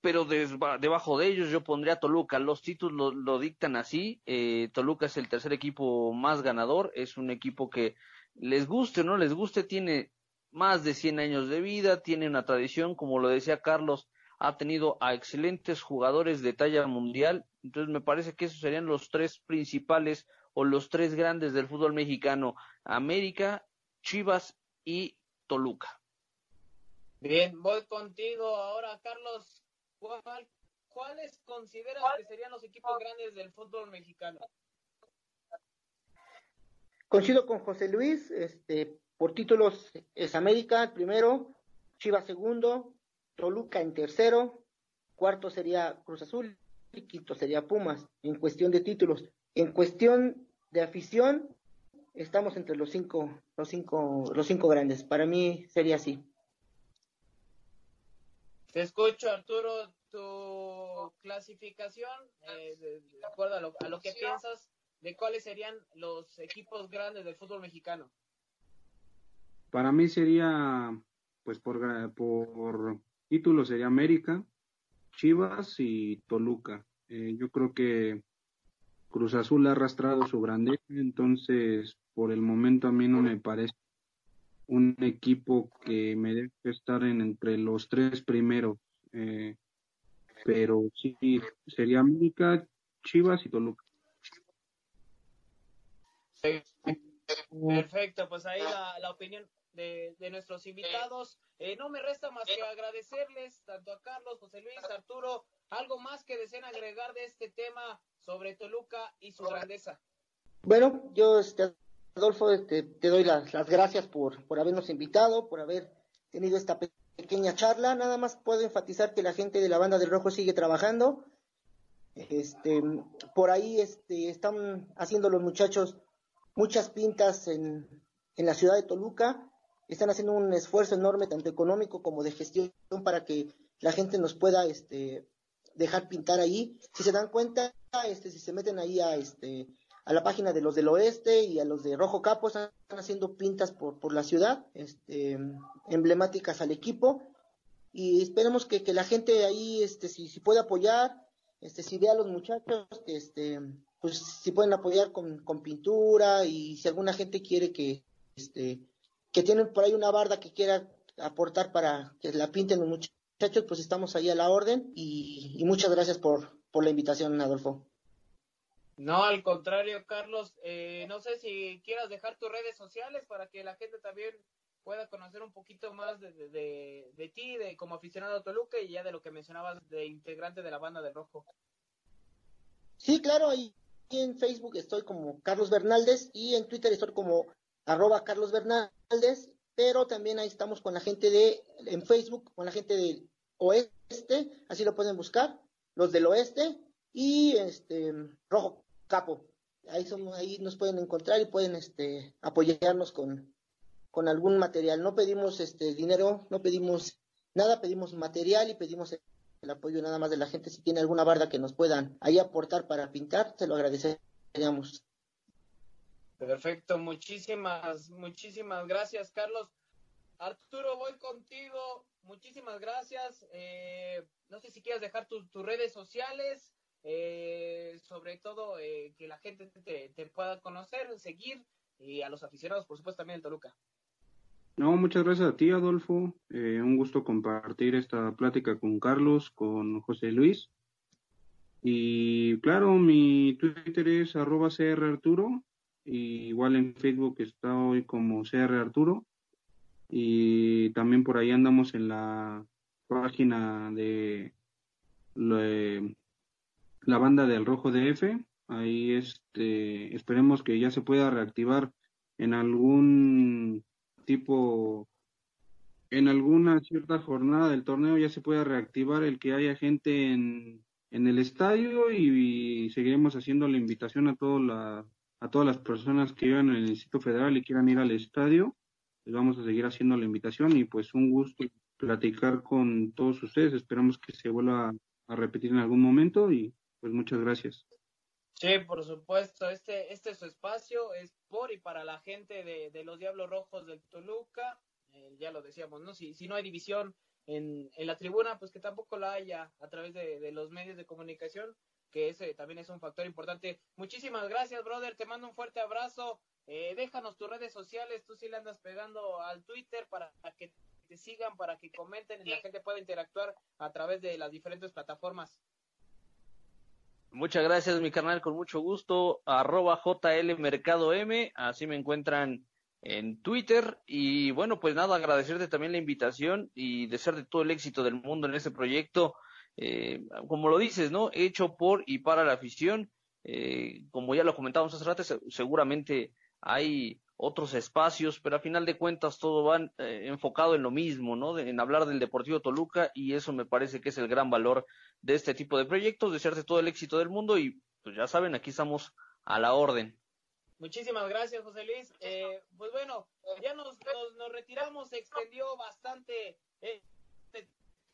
pero debajo de ellos yo pondría a Toluca. Los títulos lo, dictan así. Eh, Toluca es el tercer equipo más ganador, es un equipo que les guste o no les guste, tiene más de 100 años de vida, tiene una tradición, como lo decía Carlos, ha tenido a excelentes jugadores de talla mundial, entonces me parece que esos serían los tres principales o los tres grandes del fútbol mexicano, América, Chivas y Toluca. Bien, voy contigo ahora, Carlos. ¿Cuáles consideras que serían los equipos grandes del fútbol mexicano? Coincido con José Luis, este, por títulos es América primero, Chivas segundo, Toluca en tercero, cuarto sería Cruz Azul y quinto sería Pumas en cuestión de títulos. En cuestión de afición, estamos entre los cinco, los cinco, los cinco grandes. Para mí sería así. Te escucho, Arturo, tu clasificación, eh, de, acuerdo a lo, a lo que piensas, de cuáles serían los equipos grandes del fútbol mexicano. Para mí sería, pues por, por título sería América, Chivas y Toluca. Eh, yo creo que Cruz Azul ha arrastrado su grandeza, entonces por el momento a mí no me parece un equipo que me debe estar en entre los tres primeros. Eh, pero sí, sería América, Chivas y Toluca. Perfecto, pues ahí la opinión de, nuestros invitados. Eh, no me resta más que agradecerles tanto a Carlos, José Luis, Arturo, algo más que deseen agregar de este tema sobre Toluca y su grandeza. Bueno, yo, este, Adolfo, este, te doy las, las gracias por, por habernos invitado, por haber tenido esta pequeña charla. Nada más puedo enfatizar que la gente de la banda del Rojo sigue trabajando. Este, por ahí este, están haciendo los muchachos muchas pintas en, en la ciudad de Toluca están haciendo un esfuerzo enorme, tanto económico como de gestión, para que la gente nos pueda este, dejar pintar ahí. Si se dan cuenta, este, si se meten ahí a, este, a la página de los del oeste y a los de Rojo Capo, están haciendo pintas por, por la ciudad, este, emblemáticas al equipo. Y esperemos que, que la gente ahí, este, si, si puede apoyar, este, si ve a los muchachos, este, pues si pueden apoyar con, con pintura y si alguna gente quiere que, este, que tienen por ahí una barda que quiera aportar para que la pinten los muchachos, pues estamos ahí a la orden y, muchas gracias por, por la invitación, Adolfo. No, al contrario, Carlos, eh, no sé si quieras dejar tus redes sociales para que la gente también pueda conocer un poquito más de, de, de, ti, de como aficionado a Toluca y ya de lo que mencionabas de integrante de la banda del Rojo. Sí, claro, ahí en Facebook estoy como Carlos Bernaldez y en Twitter estoy como arroba Carlos Bernaldez, pero también ahí estamos con la gente de, en Facebook, con la gente del oeste, así lo pueden buscar, los del oeste y este Rojo Capo. Ahí somos, ahí nos pueden encontrar y pueden este apoyarnos con, con algún material. No pedimos este dinero, no pedimos nada, pedimos material y pedimos el apoyo nada más de la gente. Si tiene alguna barda que nos puedan ahí aportar para pintar, se lo agradeceríamos. Perfecto, muchísimas, muchísimas gracias, Carlos. Arturo, voy contigo. Muchísimas gracias. Eh, no sé si quieres dejar tus redes sociales, eh, sobre todo eh, que la gente te, pueda conocer, seguir y a los aficionados, por supuesto, también en Toluca. No, muchas gracias a ti, Adolfo. un gusto compartir esta plática con Carlos, con José Luis. Y claro, mi Twitter es arroba Arturo igual en Facebook está hoy como CR Arturo. Y también por ahí andamos en la página de la banda del Rojo DF. Ahí este, esperemos que ya se pueda reactivar en algún tipo, en alguna cierta jornada del torneo ya se pueda reactivar el que haya gente en, en el estadio y, y seguiremos haciendo la invitación a toda la a todas las personas que vivan en el Distrito Federal y quieran ir al estadio, les vamos a seguir haciendo la invitación y pues un gusto platicar con todos ustedes. Esperamos que se vuelva a repetir en algún momento y pues muchas gracias. Sí, por supuesto, este, este es su espacio, es por y para la gente de, de los Diablos Rojos del Toluca, eh, ya lo decíamos, ¿no? Si, si no hay división en, en la tribuna, pues que tampoco la haya a través de, de los medios de comunicación, que ese también es un factor importante. Muchísimas gracias, brother, te mando un fuerte abrazo, eh, déjanos tus redes sociales, tú sí le andas pegando al Twitter para que te sigan, para que comenten y la gente pueda interactuar a través de las diferentes plataformas. Muchas gracias, mi carnal, con mucho gusto. Arroba JL Mercado M, así me encuentran en Twitter. Y bueno, pues nada, agradecerte también la invitación y desearte todo el éxito del mundo en este proyecto. Eh, como lo dices, ¿no? Hecho por y para la afición. Eh, como ya lo comentábamos hace rato, seguramente hay otros espacios, pero a final de cuentas todo va eh, enfocado en lo mismo, ¿no? en hablar del Deportivo Toluca y eso me parece que es el gran valor de este tipo de proyectos, desearte todo el éxito del mundo y pues ya saben, aquí estamos a la orden. Muchísimas gracias, José Luis. Eh, pues bueno, ya nos, nos, retiramos, se extendió bastante este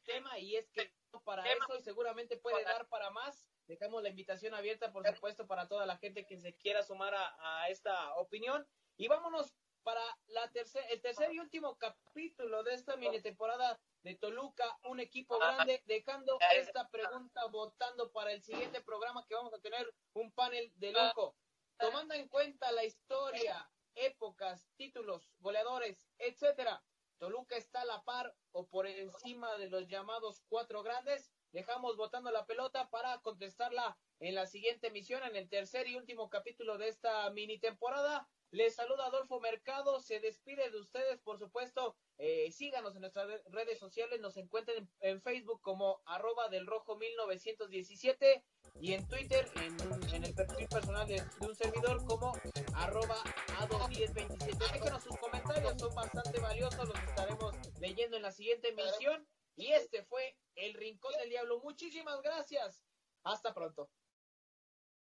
tema y es que para eso y seguramente puede dar para más. Dejamos la invitación abierta, por supuesto, para toda la gente que se quiera sumar a, a esta opinión. Y vámonos para la tercer, el tercer y último capítulo de esta mini temporada de Toluca, un equipo grande, dejando esta pregunta votando para el siguiente programa que vamos a tener un panel de lujo. Tomando en cuenta la historia, épocas, títulos, goleadores, etcétera, Toluca está a la par o por encima de los llamados cuatro grandes. Dejamos votando la pelota para contestarla en la siguiente emisión, en el tercer y último capítulo de esta mini temporada. Les saluda Adolfo Mercado, se despide de ustedes, por supuesto, eh, síganos en nuestras redes sociales, nos encuentren en, Facebook como arroba del rojo 1917 y en Twitter, en, el perfil personal de, un servidor como arroba ado1027. Déjenos sus comentarios, son bastante valiosos, los estaremos leyendo en la siguiente emisión. Y este fue El Rincón del Diablo. Muchísimas gracias. Hasta pronto.